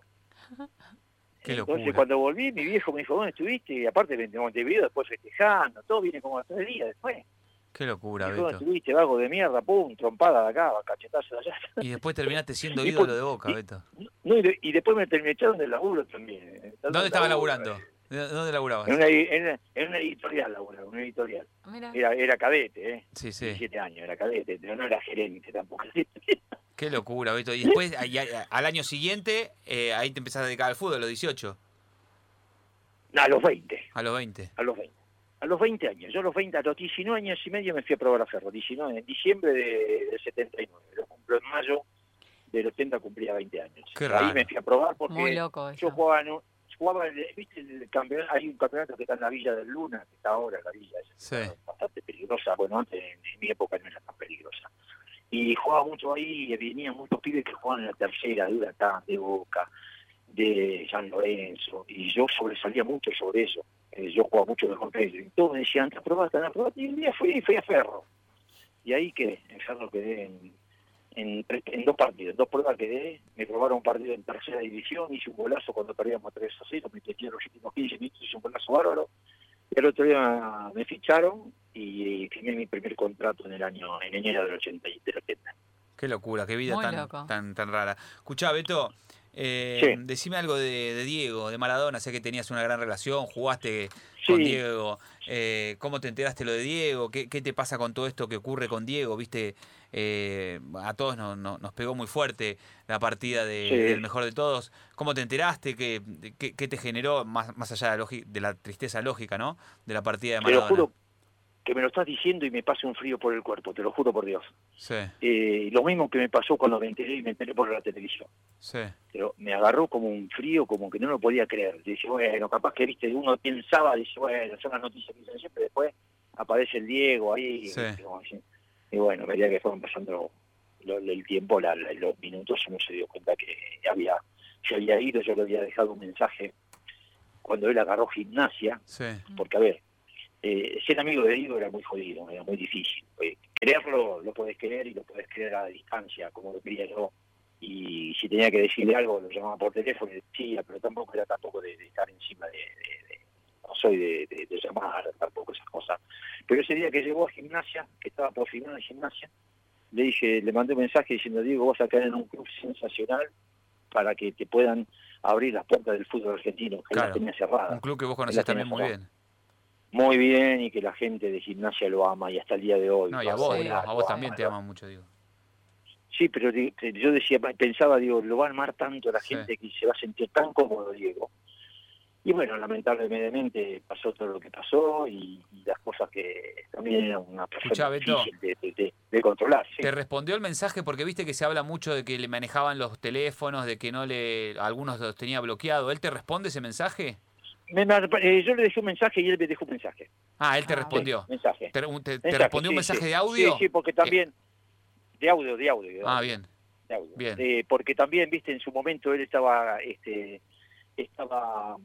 Qué Entonces, locura. cuando volví, mi viejo me dijo, ¿dónde estuviste? Y aparte, de Montevideo, después festejando, todo viene como a tres días después. Qué locura, ¿Dónde Beto. estuviste, vago de mierda? Pum, trompada de acá, cachetazo de allá. Y después terminaste siendo Y ídolo de Boca, y- Beto. No, y, de- y después me terminé echando del laburo también. eh. ¿Dónde estaba Laburo, laburando? ¿De- ¿Dónde laburabas? En una, en una- en una editorial laburaba, una editorial. Mira. Era, era cadete, ¿eh? Sí, sí. 17 años, era cadete, pero no era gerente tampoco. Qué locura, Beto. Y [LAUGHS] después, ahí- al año siguiente, eh, ahí te empezás a dedicar al fútbol, a los 18, No, a los 20, a los 20. a los 20. A los 20 años, yo a los 20, a los 19 años y medio me fui a probar a Ferro, 19, en diciembre de, del 79, lo cumplo en mayo del 80 cumplía 20 años. Qué Ahí raro. me fui a probar porque Muy loco yo jugaba, en un- jugaba el- ¿viste el campeonato? Hay un campeonato que está en la Villa del Luna, que está ahora en la Villa, es Sí. bastante peligrosa, bueno, antes en, en mi época no era tan peligrosa. Y jugaba mucho ahí, y venían muchos pibes que jugaban en la tercera, de Huracán, de Boca, de San Lorenzo, y yo sobresalía mucho sobre eso. Eh, yo jugaba mucho mejor que ellos. Y todos me decían, ¿te probaste, te probaste? Y un día fui, fui a Ferro. Y ahí quedé, en Ferro quedé en, en, tres- en dos partidos, en dos pruebas quedé, me probaron un partido en tercera división, hice un golazo cuando perdíamos 3 a 0, me metí en los últimos 15 minutos, hice un golazo bárbaro. El otro día me ficharon y firmé mi primer contrato en el año, en enero del 80. y- del 80. Qué locura, qué vida Muy tan, loco. tan, tan rara. Escuchá, Beto, eh, Sí. decime algo de, de Diego, de Maradona. Sé que tenías una gran relación, jugaste Sí. con Diego. Eh, ¿Cómo te enteraste lo de Diego? ¿Qué, qué te pasa con todo esto que ocurre con Diego? Viste, eh, a todos nos, pegó muy fuerte la partida de- Sí. del mejor de todos. ¿Cómo te enteraste? ¿Qué, qué, qué te generó, más, más allá de la, de la tristeza lógica, ¿no? De la partida de Te lo Maradona. juro que me lo estás diciendo y me pasa un frío por el cuerpo, te lo juro por Dios. Sí, Eh, lo mismo que me pasó cuando me enteré y me enteré por la televisión. sí, Pero me agarró como un frío, como que no lo podía creer. Dice, bueno, capaz que viste, uno pensaba, dice, bueno, son las noticias que dicen siempre, después aparece el Diego ahí. Sí. y. Y bueno, medida que fueron pasando lo- el tiempo, la- la- los minutos, uno se dio cuenta que había, se había ido, yo le había dejado un mensaje cuando él agarró gimnasia, sí. porque a ver, eh, ser amigo de Diego era muy jodido, era muy difícil. Eh, quererlo lo podés querer y lo podés querer a la distancia, como lo quería yo. Y si tenía que decirle algo, lo llamaba por teléfono y decía, pero tampoco era tampoco de, de estar encima de, de- de- no soy de, de- de llamar, tampoco esas cosas. Pero ese día que llegó a gimnasia, que estaba por firmar en gimnasia, le dije, le mandé un mensaje diciendo, Diego, vas a en un club sensacional para que te puedan abrir las puertas del fútbol argentino, que Claro. las tenía cerradas Un club que vos conocés también muy bien. Muy bien y que la gente de gimnasia lo ama y hasta el día de hoy. No, y a vos, ama, Sí. digo, a lo vos ama, también te aman mucho, digo. Sí, pero yo decía, pensaba, digo, lo va a amar tanto la Sí. gente que se va a sentir tan cómodo, Diego. Y bueno, lamentablemente pasó todo lo que pasó y, y las cosas que también era una persona Escuchá, difícil de, de- de- de controlar. sí. ¿Te respondió el mensaje? Porque viste que se habla mucho de que le manejaban los teléfonos, de que no le. algunos los tenía bloqueado. ¿Él te responde ese mensaje? Me- me- eh, yo le dejé un mensaje y él me dejó un mensaje. Ah, él te Ah, respondió. Sí, mensaje. ¿Te, te- te Mensaje, respondió un mensaje sí. de audio? Sí, sí, porque también... De audio, de audio. de Ah, bien. de audio. Bien. Eh, porque también, viste, en su momento él estaba este estaba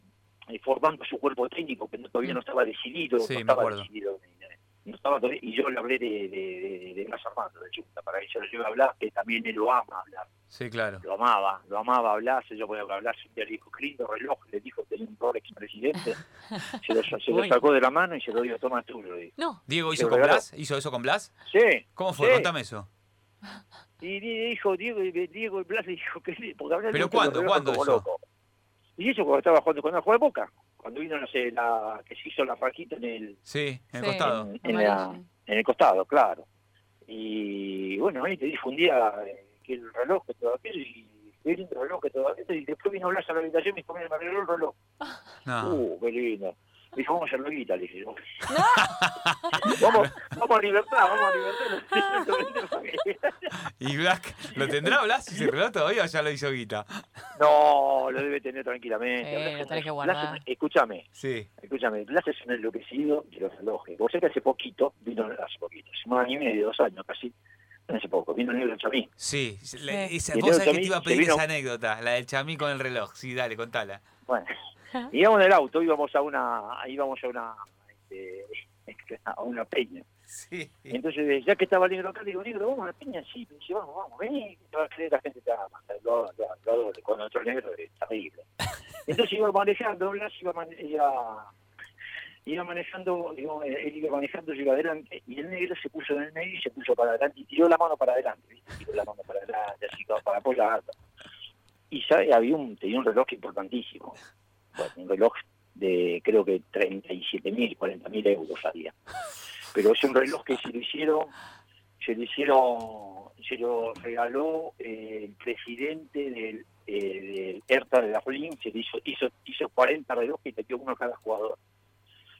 eh, formando su cuerpo técnico, que todavía no estaba decidido, Sí, no me estaba acuerdo. decidido. No estaba todavía- y yo le hablé de, de, de, de Blas Armando, de Junta, para que yo le lleve a hablar, que también él lo ama hablar, Sí, claro. lo amaba, lo amaba hablar, yo podía hablar, un día le dijo, qué lindo reloj, le dijo, tenía un Rolex presidente, [LAUGHS] se lo, se lo sacó de la mano y se lo dio, toma tú, le dijo. No, ¿Diego hizo con. Blas? ¿Hizo eso con Blas? Sí, ¿Cómo fue? Sí. Contame eso. Y di- dijo Diego, y Diego Blas le dijo que porque ¿Pero cuándo? ¿Cuándo eso? loco. Y eso cuando estaba jugando, cuando jugó de Boca, cuando vino no sé, la que se hizo la faquita en el, Sí, en el Sí. costado. en, en la- amarillo. en el costado, claro. Y bueno, ahí te dijo un día eh, que el reloj que todo aquello y qué lindo reloj que todo aquello y después vino a hablar a la habitación y me el reloj. No. Uh, qué lindo. Me dijo, vamos a hacer guita, le dije yo. [LAUGHS] vamos, vamos a libertad, vamos a libertad. [LAUGHS] ¿Y Blas lo tendrá Blas? ¿Y se reloj todavía o ya lo hizo Guita? No, lo debe tener tranquilamente. Eh, Blas lo tenés que es- guardar. Blas es- escúchame, Sí. escúchame, Blas es un enloquecido de los relojes. Vos sabés que hace poquito, vino hace poquito, hace un año y medio, dos años casi, hace poco, vino el negro Chamí. Sí, Sí. esa cosa que te iba a pedir vino- esa anécdota, la del chamí con el reloj. Sí, dale, contala. Bueno, íbamos en el auto, íbamos a una, íbamos a una, este, [LAUGHS] a una peña. Sí. Entonces, ya que estaba el negro acá, le digo, negro, vamos a la peña, sí, me dice, vamos, vamos, que te va a creer, la gente te ama, lo, lo, lo adoro, con otro negro es terrible. [LAUGHS] Entonces iba manejando, Blas iba, iba, iba manejando, digamos, él iba manejando, yo iba adelante, y el negro se puso en el medio y se puso para adelante, y tiró la mano para adelante, ¿viste? tiró la mano para adelante, así como para apoyar. Y sabe, había un, tenía un reloj importantísimo, bueno, un reloj de creo que 37 mil, 40 mil euros salía. Pero es un reloj que se lo hicieron, se lo hicieron, se lo regaló eh, el presidente del, eh, del ERTA de la se le hizo, hizo, hizo 40 relojes y metió uno a cada jugador.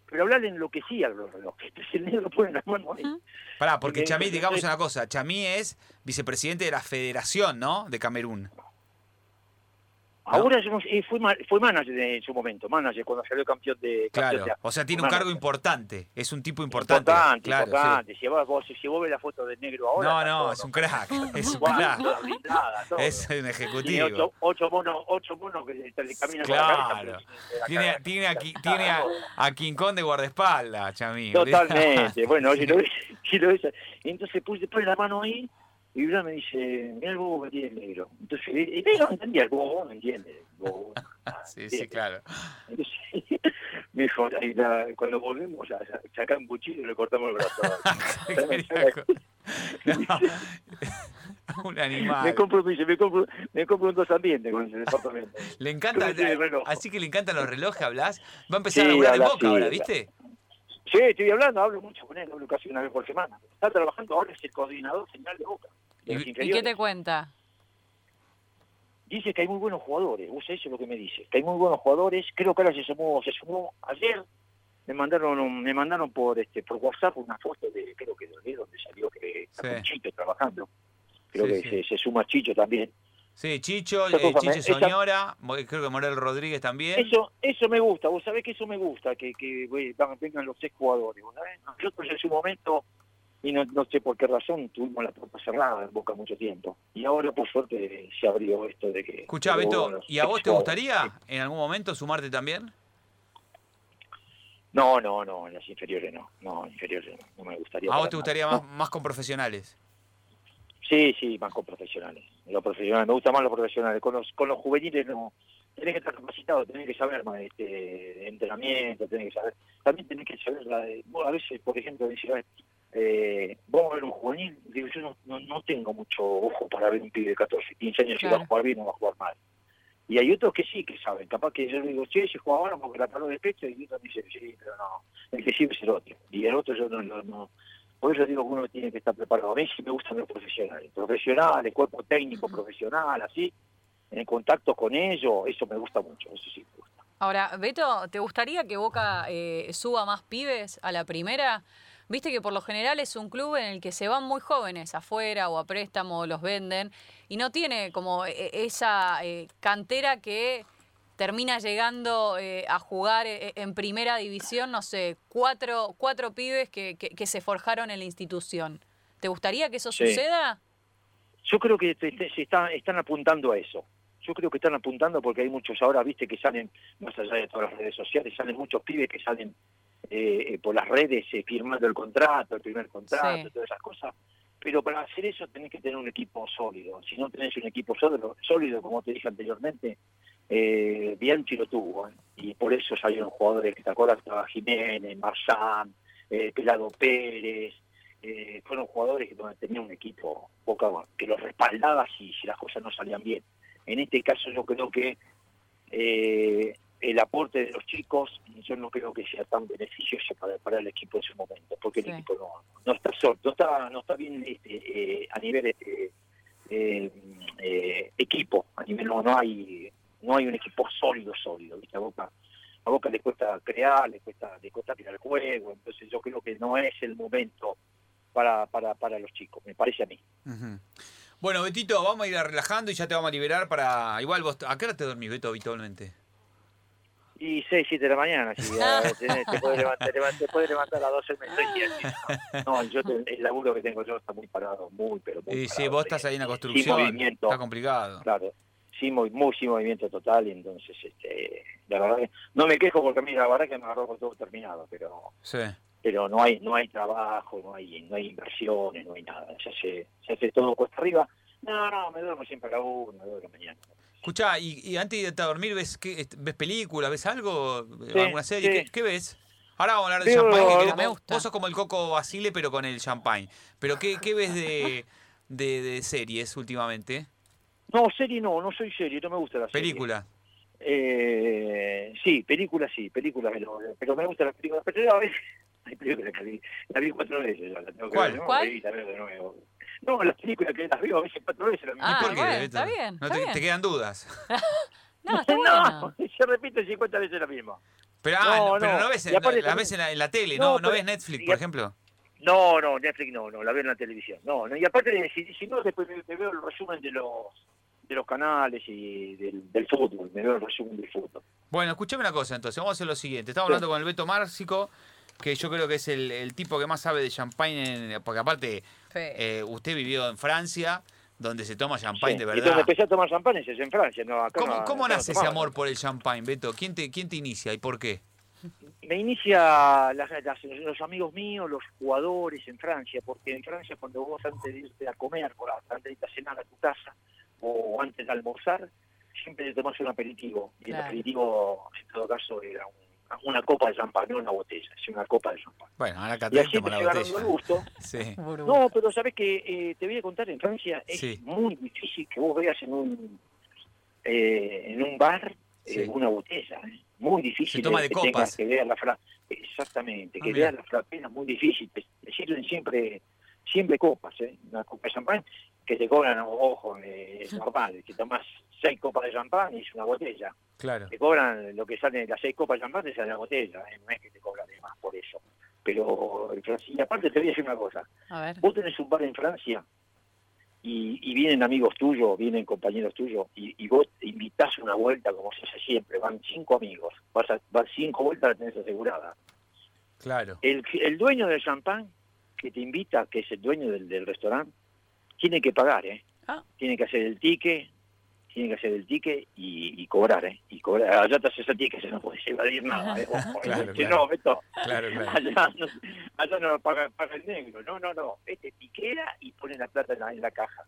pero hablar enloquecía los relojes. [LAUGHS] El negro pone la mano ahí. Pará, porque Chamí, digamos una cosa, Chamí es vicepresidente de la Federación, ¿no? De Camerún. Ahora no eh, fue, ma- fue manager en su momento, manager cuando salió campeón de... Claro, de- o sea, tiene un manager. cargo importante, es un tipo importante. Importante, claro, sí. importante. Si, vos, vos- si vos ves la foto del negro ahora... No, no, todo es un crack, es un crack. blindada. Es un Tiene ejecutivo. ocho, ocho monos, ocho monos que le, caminan con la cabeza, Claro. Tiene, cabeza. tiene, aquí, tiene a, a King Kong de guardaespaldas, Chamí. Totalmente. bueno, si lo [LAUGHS] ves, si lo ves. Entonces puse, pone la mano ahí y Blas me dice, mira el bobo que tiene el negro. Entonces, y yo no entendía, el bobo no entiende. el bobo, [LAUGHS] Sí, sí, claro. Entonces, [LAUGHS] me dijo, "Ay, la- cuando volvemos a sa- sacar un cuchillo y le cortamos el brazo. [LAUGHS] No, un me animal. compro, me dice, me compro, me compro un dos ambientes con ese departamento. Le encanta, el reloj. así que le encantan los relojes, hablas. Va a empezar Sí, a laburar en habla boca ahora. ¿viste? Sí, estoy hablando, hablo mucho con él, hablo casi una vez por semana. Está trabajando ahora, es el coordinador general de Boca. De los ¿Y- y ¿Y inferiores. qué te cuenta? dice que hay muy buenos jugadores, vos eso es lo que me dice, que hay muy buenos jugadores, creo que ahora se sumó, se sumó ayer, me mandaron me mandaron por este por WhatsApp una foto de creo que de donde salió que está Sí. con Chicho trabajando. Creo Sí, que sí. Se, se suma Chicho también. Sí, Chicho, eh, Chicho Soñora, creo que Morel Rodríguez también. Eso eso me gusta, vos sabés que eso me gusta, que, que vengan los seis jugadores. ¿no? Nosotros en su momento, y no, no sé por qué razón, tuvimos la puerta cerrada en Boca mucho tiempo. Y ahora por suerte se abrió esto de que... Escuchá, Beto, los ¿y a vos te gustaría en algún momento sumarte también? No, no, no, en las inferiores no, no, inferiores no, no me gustaría. ¿A vos te gustaría más, más con profesionales? Sí, sí, más con profesionales. Los profesionales, me gustan más los profesionales. Con los, con los juveniles no. Tenés que estar capacitado, tenés que saber más este, entrenamiento, tenés que saber. También tenés que saber la de. a veces, por ejemplo, decís, eh, vamos a ver un juvenil, digo, yo no, no, no tengo mucho ojo para ver un pibe de 14, 15 años si va a jugar bien o va a jugar mal. Y hay otros que sí que saben, capaz que yo le digo, che, ese juega ahora porque la paró de pecho, y otro me dice, sí, pero no, el que sirve es el otro. Y el otro yo no, no, no, por eso digo que uno tiene que estar preparado. A mí sí me gustan los profesionales. Profesionales, cuerpo técnico profesional, así. En contacto con ellos, eso me gusta mucho. Eso sí me gusta. Ahora, Beto, ¿te gustaría que Boca eh, suba más pibes a la primera? Viste que por lo general es un club en el que se van muy jóvenes afuera o a préstamo, los venden, y no tiene como eh, esa eh, cantera que termina llegando eh, a jugar eh, en primera división, no sé, cuatro, cuatro pibes que, que- que se forjaron en la institución. ¿Te gustaría que eso Sí. suceda? Yo creo que te- te- se está- están apuntando a eso. Yo creo que están apuntando porque hay muchos ahora, viste, que salen, más allá de todas las redes sociales, salen muchos pibes que salen eh, eh, por las redes eh, firmando el contrato, el primer contrato, Sí. todas esas cosas. Pero para hacer eso tenés que tener un equipo sólido. Si no tenés un equipo sólido, sólido como te dije anteriormente, eh, Bianchi lo tuvo. ¿eh? Y por eso salieron jugadores que te acuerdas, estaba Jiménez, Marzán, eh, Pelado Pérez. eh, fueron jugadores que tenían un equipo Boca que los respaldaba si, si las cosas no salían bien. En este caso yo creo que eh, el aporte de los chicos yo no creo que sea tan beneficioso para, para el equipo en su momento, porque Sí. el equipo no, no está solo, no está, no está bien este, eh, a nivel este, eh, eh, equipo, a nivel no, no hay no hay un equipo sólido, sólido, ¿viste? A Boca, a Boca le cuesta crear, le cuesta, le cuesta tirar el juego, entonces yo creo que no es el momento para, para, para los chicos, me parece a mí. Bueno, Betito, vamos a ir relajando y ya te vamos a liberar para... Igual vos... ¿A qué hora te dormís, Beto, habitualmente? Y 6, 7 de la mañana, si [LAUGHS] ya tenés- te puedes levantar, te puedes levantar a las 12 del mediodía. No, no, yo te- el laburo que tengo yo está muy parado, muy, pero muy Y sí, vos estás ahí en la Sin construcción. movimiento, Está complicado. claro, sin, movi- muy, sin movimiento total, y entonces, este, la verdad que no me quejo porque a mí la verdad que me agarró con todo terminado, pero Sí. Pero no hay no hay trabajo, no hay no hay inversiones, no hay nada, se hace, se hace todo cuesta arriba. No, no, me duermo siempre a la una, me duermo mañana. Escuchá, y, y antes de irte a dormir, ¿ves, qué, ves películas? ¿Ves algo? Sí, ¿Alguna serie? sí. ¿Qué, qué ves? Ahora vamos a hablar de champagne. que Me gusta. vos sos como el Coco Basile, pero con el champagne. ¿Pero qué, qué ves de, de, de series últimamente? No, serie no, no soy serie, no me gusta la serie. ¿Película? Eh, sí, películas sí, películas, pero, pero me gusta la película. Pero a veces hay películas que vi, la vi cuatro veces, la tengo que ¿Cuál? ver de nuevo, ¿Cuál? y la veo de nuevo. No, las películas que las veo a veces cuatro veces. La misma Ah, ¿Por qué, bueno, Beto? está bien, ¿No está te, bien. te quedan dudas? [LAUGHS] No, está [LAUGHS] no, bueno. se repite 50 veces la misma. Pero, ah, No, no, pero no. ves, aparte la ves en la, en la tele, No, ¿no? ¿No pero- ves Netflix, por ejemplo? No, no, Netflix no, no, la veo en la televisión. No, no y aparte, si, si no, después me, me veo el resumen de los de los canales y del, del fútbol, me veo el resumen del fútbol. Bueno, escuchame una cosa entonces, vamos a hacer lo siguiente. Estamos Sí. hablando con el Beto Márcico, que yo creo que es el, el tipo que más sabe de champagne, en- porque aparte Sí. eh, usted vivió en Francia, donde se toma champagne Sí. de Y donde verdad. empecé a tomar champán es en Francia, no acá ¿Cómo, no- cómo acá no nace ese amor por el champagne, Beto? ¿Quién te, quién te inicia y por qué? Me inicia las- las- los amigos míos, los jugadores en Francia, porque en Francia cuando vos antes de irte a comer, antes de irte a cenar a tu casa o antes de almorzar, siempre te tomás un aperitivo. Y Claro. el aperitivo, en todo caso, era un- una copa de champán, no una botella, es una copa de champán. Bueno, ahora acá Y te así fui agarrando el botella. gusto. [LAUGHS] Sí. No, pero sabes que eh, te voy a contar, en Francia es Sí. muy difícil que vos veas en un eh, en un bar eh, Sí. una botella. ¿eh? Muy difícil. Se toma de que copas. tengas Que veas la fra... Exactamente, Ah, que mira. veas la frapena es muy difícil. Te, te sirven siempre siempre copas, ¿eh? Una copa de champán que te cobran, ojo, eh, es [LAUGHS] normal, que tomas seis copas de champán y es una botella. Claro. Te cobran lo que sale, las seis copas de champán te sale la botella, ¿eh? no es que te cobran de más por eso. Pero, y aparte te voy a decir una cosa, A ver. vos tenés un bar en Francia y, y vienen amigos tuyos, vienen compañeros tuyos, y, y vos te invitás una vuelta como se hace siempre, van cinco amigos, vas, a, vas cinco vueltas la tenés asegurada. Claro. El, el dueño del champán que te invita, que es el dueño del, del restaurante, tiene que pagar, ¿eh? Ah. Tiene que hacer el ticket, tiene que hacer el ticket y, y cobrar, ¿eh? Y cobrar, allá te haces el ticket, se no puedes evadir nada, ¿eh? Ojo, [LAUGHS] Claro, claro. No, Claro, claro. allá no, allá no lo paga, paga el negro, no, no, no, este tiquera y pone la plata en la, en la caja.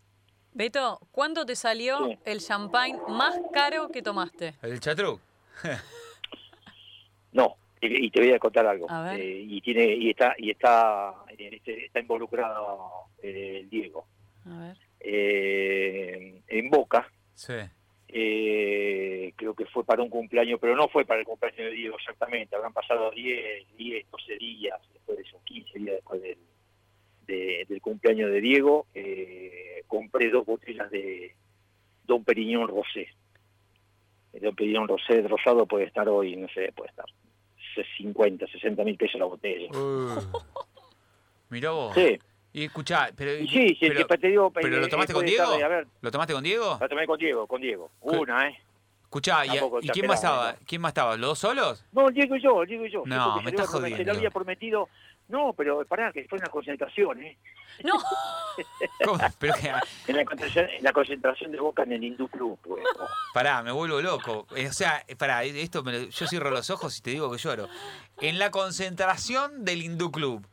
Beto, ¿cuánto te salió Sí. el champagne más caro que tomaste? El chatruc. [LAUGHS] No, y, y te voy a contar algo. A ver. Eh, y tiene y está y está eh, este, está involucrado eh, el Diego A ver. Eh, en Boca. Sí. eh, creo que fue para un cumpleaños, pero no fue para el cumpleaños de Diego exactamente. Habrán pasado 10, 10, 12 días después de esos 15 días después del, de- del cumpleaños de Diego. eh, compré dos botellas de Don Periñón Rosé. El Don Periñón Rosé rosado puede estar hoy, no sé, puede estar 50, 60 mil pesos la botella. Uh. [LAUGHS] Mirá vos. Sí, Y escuchá, pero, sí, sí, pero, te- digo, pero lo eh, tomaste con Diego? A ver, ¿lo tomaste con Diego? la tomé con Diego, con Diego. Una, ¿eh? Escuchá, ¿y, Tampoco y quién más estaba? ¿Quién más estaba? ¿Los dos solos? No, Diego y yo, Diego y yo. No, me lo estás promet- Se jodiendo. lo había prometido. No, pero pará, que fue una concentración, ¿eh? No, [LAUGHS] ¿Cómo? Pero que, En la concentración, en la concentración de Boca en el Hindú Club. pues. pará, me vuelvo loco. Eh, O sea, pará, esto me lo- yo cierro los ojos y te digo que lloro. En la concentración del Hindú Club,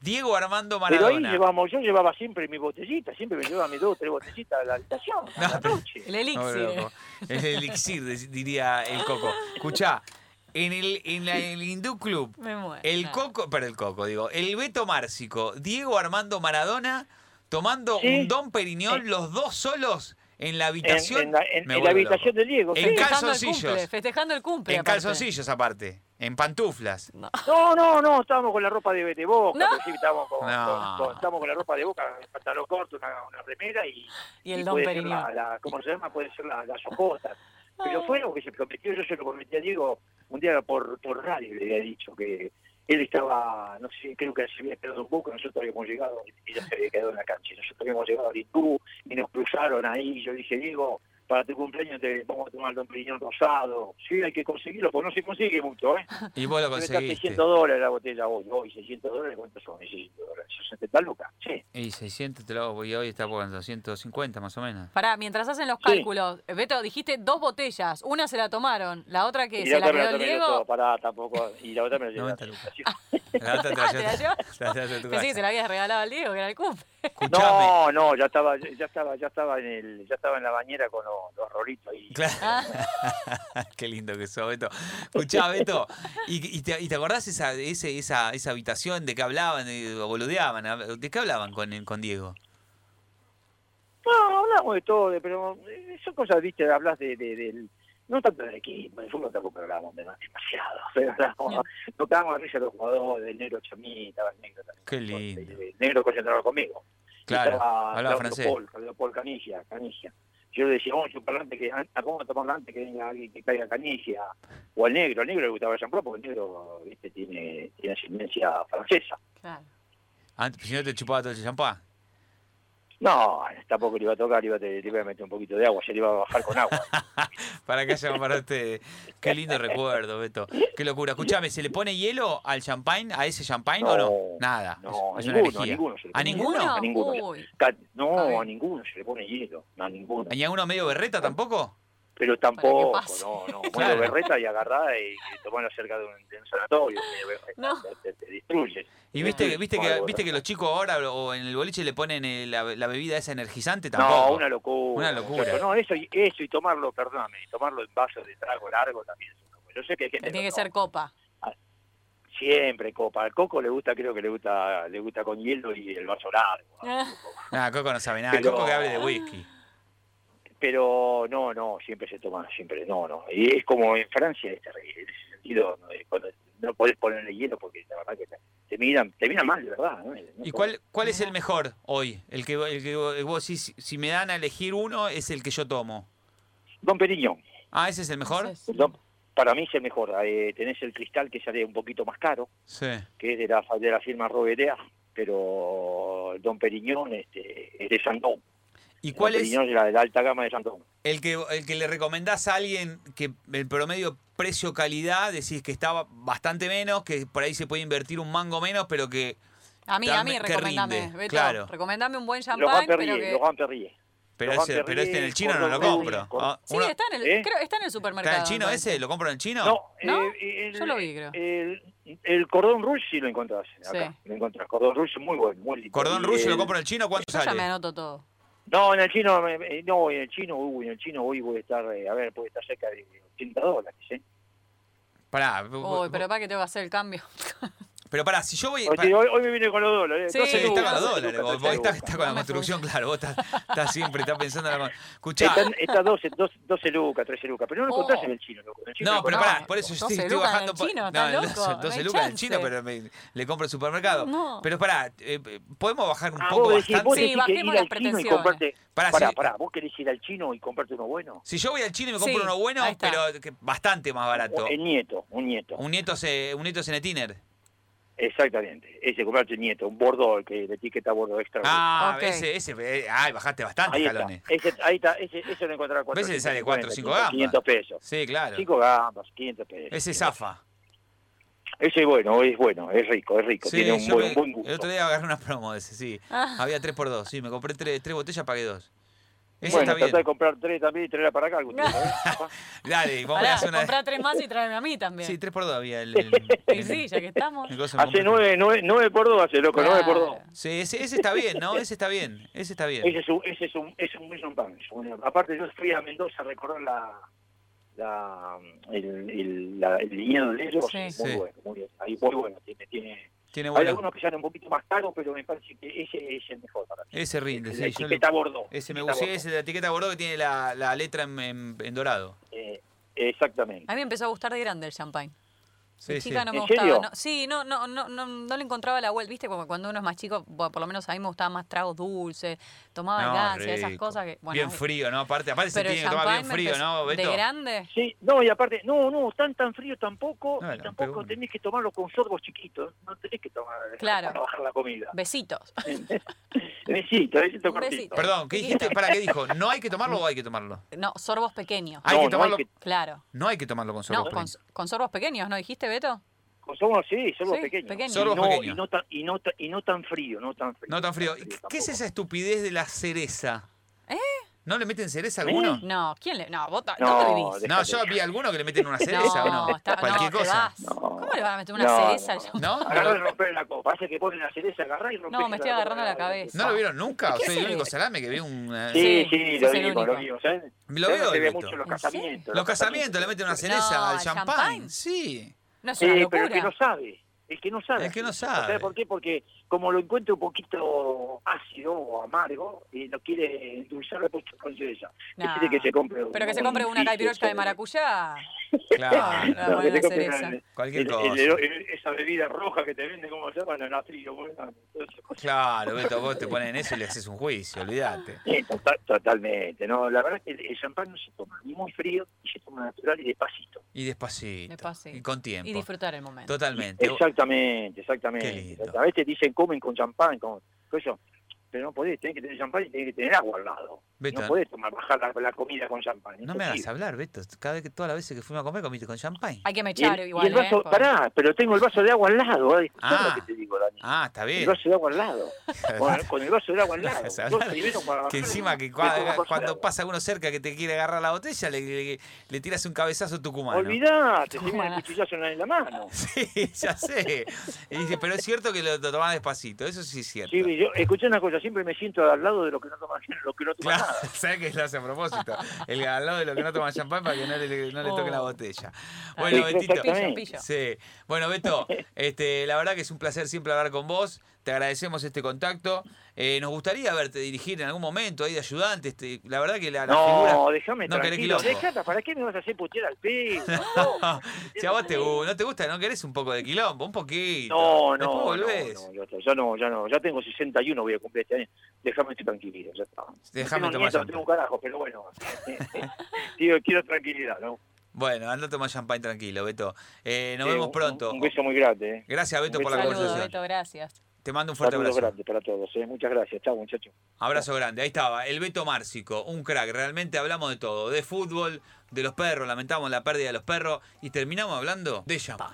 Diego Armando Pero ahí Maradona. llevamos, yo llevaba siempre mi botellita, siempre me llevaba mis dos o tres botellitas a la habitación, a No, la pero- noche. el No, elixir. El elixir, diría el Coco. Escuchá, en el, en la- en el Hindú Club, Me muero. el Coco, pero el Coco, digo, el Beto Márcico, Diego Armando Maradona, tomando Sí. un Don Periñón, los dos solos en la habitación. en la, en- la habitación loco. de Diego. En sí. ca- Festejando el calzoncillos. cumple, festejando el cumple. En aparte. calzoncillos aparte, en pantuflas. No. No, no, no, estábamos con la ropa de, de Boca, No. sí, estábamos con, No. con- con- estábamos con la ropa de Boca, el pantalón corto, una, una remera y, Y el y Don puede la, la- ¿cómo se llama? Puede ser la, las ojotas. [LAUGHS] Pero fue lo que se prometió, yo se lo prometí a Diego un día por, por radio, le había dicho que él estaba, no sé, creo que se había quedado un poco, nosotros habíamos llegado, y ya se había quedado en la cancha, y nosotros habíamos llegado al Hindú y nos cruzaron ahí, y yo dije, Diego, para tu cumpleaños te vamos a tomar el Don Periñón rosado. Sí, hay que conseguirlo, porque no se consigue mucho, ¿eh? Y vos lo conseguiste. 600 dólares la botella hoy, hoy 600 dólares, ¿cuántos son? 600 dólares, 60 lucas, sí. Y 600 te lo hago, y hoy está por 250 más o menos. Pará, mientras hacen los Sí. cálculos, eh, Beto, dijiste dos botellas. Una se la tomaron, la otra que Y se la otra me quedó el Diego. todo, pará, tampoco, y la otra me la llevé. 90 a la lucas. La otra te la Ah, Que sí, se la habías regalado al Diego, que era el cumple. Escuchame. No, no, ya estaba, ya estaba, ya estaba en el, ya estaba en la bañera con los, los rolitos ahí. Claro. [LAUGHS] [LAUGHS] Qué lindo que sos, Beto. Escuchá, Beto, ¿y, y te, y te acordás esa, ese, esa, esa habitación de qué hablaban, de, boludeaban? ¿De qué hablaban con, con Diego? No, hablamos de todo, pero eh, son cosas, viste, hablas de, de, del, no tanto del equipo, del fútbol tampoco más, demasiado, [LAUGHS] pero hablamos, nos quedamos a risa los jugadores, del negro Chamí, estaba el negro también. Qué lindo. El negro concentrado conmigo. Claro, Estaba hablaba francés. Paul, Paul Canigia, Canigia. Yo le decía, vamos a chupar antes que, a, vamos a tomar antes que venga alguien que caiga canicia, o al negro, al negro le gustaba el champán porque el negro, viste, tiene, tiene ascendencia francesa. Claro. Antes, si no te chupaba todo ese champán. No, tampoco le iba a tocar, le iba a, le iba a meter un poquito de agua, se le iba a bajar con agua. [LAUGHS] para que haya para usted. Qué lindo recuerdo, Beto. Qué locura. Escúchame, ¿se le pone hielo al champagne, a ese champagne o no? Nada. No, es, a una ninguno, a ninguno. se le ¿A pone ninguno? hielo, A ninguno. Uy. A No, ver. a ninguno se le pone hielo, no, a ninguno. ¿Y a uno medio berreta tampoco? Pero tampoco, no, no. [LAUGHS] Claro. Bueno, berreta y agarrada y, y tomarlo cerca de un, de un sanatorio, berreta, No. te, te- te destruye. Y viste, Sí, viste no, que viste que los chicos ahora o en el boliche le ponen eh, la, la bebida esa energizante No, tampoco. una locura. Una locura. Pero no, eso y, eso y tomarlo, perdóname, y tomarlo en vasos de trago largo también es una locura. Yo sé que hay gente Tiene que no ser copa. Siempre copa. Al coco le gusta, creo que le gusta, le gusta con hielo y el vaso largo. [LAUGHS] Ah. Coco no sabe nada. Pero- Coco que hable de whisky. Pero no, no, siempre se toma, siempre, no, no. Y es como en Francia, es terrible, en ese sentido, no, Es cuando no podés ponerle hielo porque la verdad que te, te miran, te miran mal, de verdad. ¿no? No ¿Y cuál, cuál es el mejor hoy? El que, el que vos decís, si me dan a elegir uno, es el que yo tomo. Don Periñón, Ah, ¿ese es el mejor? Ese es- Don- para mí es el mejor. Eh, tenés el cristal que sale un poquito más caro, Sí. que es de la, de la firma Roberea, pero Don Periñón este, es de Sandón. ¿Y cuál es Periñón es la, de la alta gama de Sandón. el que, el que le recomendás a alguien que el promedio precio-calidad decís que está bastante menos, que por ahí se puede invertir un mango menos, pero que... A mí, a mí, recomendame. rinde, Beto, claro. recomendame un buen champán, pero Perrier, que... los Perrier. Pero, ese- Van pero este en el Perrier, chino no lo compro. Ah, Sí, uno- está en el, ¿Eh? creo, está en el supermercado. ¿Está en el chino ese? ¿Lo compro en el chino? No, ¿No? eh, el, Yo lo vi, creo. El, el cordón rouge sí lo encontrás acá. Sí. Lo encontrás. Cordón rouge es muy bueno, muy lindo. Cordón Rouge el- lo compro en el chino, ¿cuánto Yo ya me sale? anoto todo. No, en el chino, no, en el chino, uy, en el chino hoy voy a estar, eh, a ver, puede estar cerca de 80 dólares, ¿eh? Pará, Uy, pero para que tengo que hacer el cambio. [LAUGHS] pero pará, si yo voy... Hoy, hoy me vine con los dólares. Sí, Entonces, está con los dólares. Vos, vos lucas. está, está con la construcción, claro. Vos estás, estás siempre, estás pensando en la. Escuchá. Están, está 12, 12, 12 lucas, 13 lucas, pero no lo Oh. encontrás en el chino, loco. En el chino No, pero pará, por eso yo 12 estoy, en bajando. el chino, no, ¿estás no, loco? No 12 hay lucas en el chino, pero me- le compro el supermercado. No. Pero pará, eh, ¿podemos bajar un Ah, poco decís, bastante? Sí, decís bajemos las al chino y pretensiones. comprarte... Pará, Pará, sí. pará, vos querés ir al chino y comprarte uno bueno. Si yo voy al chino y me compro Sí, uno bueno, pero bastante más barato. El nieto, un nieto. Un nieto, se, un nieto Cenetiner. Exactamente. Ese comprarte el nieto, un bordeaux, el que de etiqueta bordeaux extra. Ah, ese, ese. eh, Ay, bajaste bastante, ahí está. Ese, ahí está, ese, ese lo encontrará cuatro. Ese sale 550, cuatro o cinco gambas. 500 pesos. Sí, claro. 5 gambas, 500 pesos. Ese zafa. Ese es bueno, es bueno, es rico, es rico. Sí, tiene un buen, me- buen gusto. el otro día agarré una promo de ese, sí. Ah. Había 3 por 2 sí, me compré 3 tres, botellas, pagué 2. Ese bueno, está bien. trata de comprar tres también y traerla para acá algún día. ¿eh? [LAUGHS] Dale, vamos a Pará, hacer una. comprá tres más y tráeme a mí también. Sí, 3 por 2 había el. [LAUGHS] el- Y sí, ya que estamos. el Hace nueve, nueve, nueve por dos, hace loco, nueve por dos. Sí, ese, ese está bien, ¿no? Ese está bien. Ese está bien. Ese es un, ese es un, es un, es un pan. es un- aparte yo fui a Mendoza a recorrer la, la, el, el, la, el viñedo de ellos, Sí. muy Sí. bueno, muy bien. Ahí muy bueno, tiene, tiene, Tiene hay algunos que salen un poquito más caros, pero me parece que ese es el mejor para mí. Ese rinde, El sí. lo- etiqueta Bordeaux. ese me gusta. Ese de la etiqueta Bordeaux que tiene la, la letra en, en- en dorado. Eh, exactamente. A mí me empezó a gustar de grande el champagne. Sí, sí. chica no me ¿En gustaba. serio? no- sí, no, no, no, no, no le encontraba la vuelta. ¿Viste? Como cuando uno es más chico, bueno, por lo menos a mí me gustaban más tragos dulces, tomaba No, gancia, esas cosas que. Bueno, bien frío, ¿no? Aparte, aparte se tiene que tomar bien frío, ¿no, Beto? De grande. Sí, no, y aparte, no, no, tan tan frío tampoco, No, y tampoco tenés que tomarlo con sorbos chiquitos, no tenés que tomar Claro. para bajar la comida. Besitos. [LAUGHS] Besito, besito Un cortito. besito. Perdón, ¿qué dijiste? ¿Para qué dijo? ¿No hay que tomarlo [LAUGHS] o hay que tomarlo? No, sorbos pequeños. Hay No, que no hay tomarlo. que- Claro. No hay que tomarlo con No, sorbos con, pequeños. con sorbos pequeños, ¿no dijiste, Beto? Sorbos, sí, sorbos Sí, pequeños. pequeños. Sorbos y no, pequeños. Y no, tan, y, no, ta- y no tan frío, no tan frío. No tan frío. ¿Y ¿Qué es esa estupidez de la cereza? ¿Eh? ¿No le meten cereza a ¿Eh? alguno? No, ¿quién le.? No, vos ta- No, ¿dónde vivís? de- No, yo vi a alguno que le meten una [LAUGHS] cereza o no. está- Cualquier no, cosa. ¿Cómo le van a meter una No, cereza no. Agarrar y ¿No, romper la copa. Hace que ponen la cereza, agarrar y romper No, me estoy agarrando la cabeza. ¿No lo vieron nunca? ¿Qué Soy el único salame que vi un... eh, Sí, Sí, lo vimos, lo vimos. ¿sabes? Lo ¿Sabes? veo, Se ve mucho los ¿En casamientos. Los casamientos le meten una cereza al ¿al champán. champán? Sí. No es Sí, una pero locura. el que no sabe. El que no sabe. El que no sabe. ¿Sabes por qué? Porque como lo encuentra un poquito ácido o amargo, y lo quiere endulzar después con cerveza. Nah. Decide que se compre Pero que se compre una caipirosca de maracuyá. Claro. No, que una- Cualquier el- cosa. el- el- esa bebida roja que te venden, ¿cómo se llama? La natrio, bueno. Claro, Beto, vos te ponen eso y le haces un juicio, olvídate. Sí, tota- totalmente. No, la verdad es que el champán no se toma ni muy frío y se toma natural y despacito. Y despacito. Despacito. Y con tiempo. Y disfrutar el momento. Totalmente. Exactamente, exactamente. Qué lindo. A veces dicen comen con champán, con con eso, pero no podés, tenés que tener champán y tenés que tener agua al lado. Beto, no podés tomar, bajar la, la comida con champán. no me hagas hablar, Beto. Cada vez que todas las veces que fuimos a comer comiste con champagne. Hay que mechar el, igual, y el vaso, ¿eh? Por- pará, pero tengo el vaso de agua al lado, ¿eh? Ah. lo que te digo, Dani. Ah, está El bien. vaso de agua al lado. [LAUGHS] Con, con el vaso de agua al lado. Vas a Dos hablar. primeros para Que encima que cuando pasa uno cerca que te quiere agarrar la botella, le, le- le tiras un cabezazo tucumano. Olvidate, Bueno. el cuchillazo en la, en la mano. [LAUGHS] Sí, ya sé. Y dice, pero es cierto que lo, lo tomás despacito, eso sí es cierto. Sí, yo escuché una cosa, siempre me siento al lado de lo que no toma, [LAUGHS] lo que no toma Claro, nada. ¿sabes que lo hace a propósito? El al lado de lo que no toma champán para que no le, no le la Oh. botella. Ah, Bueno, sí, Betito. exactamente. Pillo, pillo. Sí. Bueno, Beto, este, la verdad que es un placer siempre hablar con vos. Te agradecemos este contacto. Eh, nos gustaría verte dirigir en algún momento ahí de ayudante. Este, la verdad que la, la No, figura. déjame no querés tranquilo. Dejata, ¿para qué me vas a hacer putear al pelo? [LAUGHS] No, si a vos te, no te gusta, no querés un poco de quilombo, un poquito. no, no, no, volvés. no, está, ya no, ya no, ya tengo 61, voy a cumplir este año. Déjame estoy tranquilo, ya está. Déjame no tomar tengo nieto, no champán. tengo un carajo, pero bueno. [LAUGHS] Digo, quiero tranquilidad, ¿no? Bueno, anda a tomar champán tranquilo, Beto. Eh, nos Sí, vemos un- pronto. Un, beso muy grande, ¿eh? Gracias, Beto, un por la beso. Saludos, conversación. Beto, gracias. Te mando un fuerte Saludos abrazo. grandes para todos, ¿eh? Muchas gracias. Chao, muchachos. Abrazo grande. Ahí estaba, el Beto Márcico, un crack. Realmente hablamos de todo, de fútbol, de los perros, lamentamos la pérdida de los perros y terminamos hablando de champán.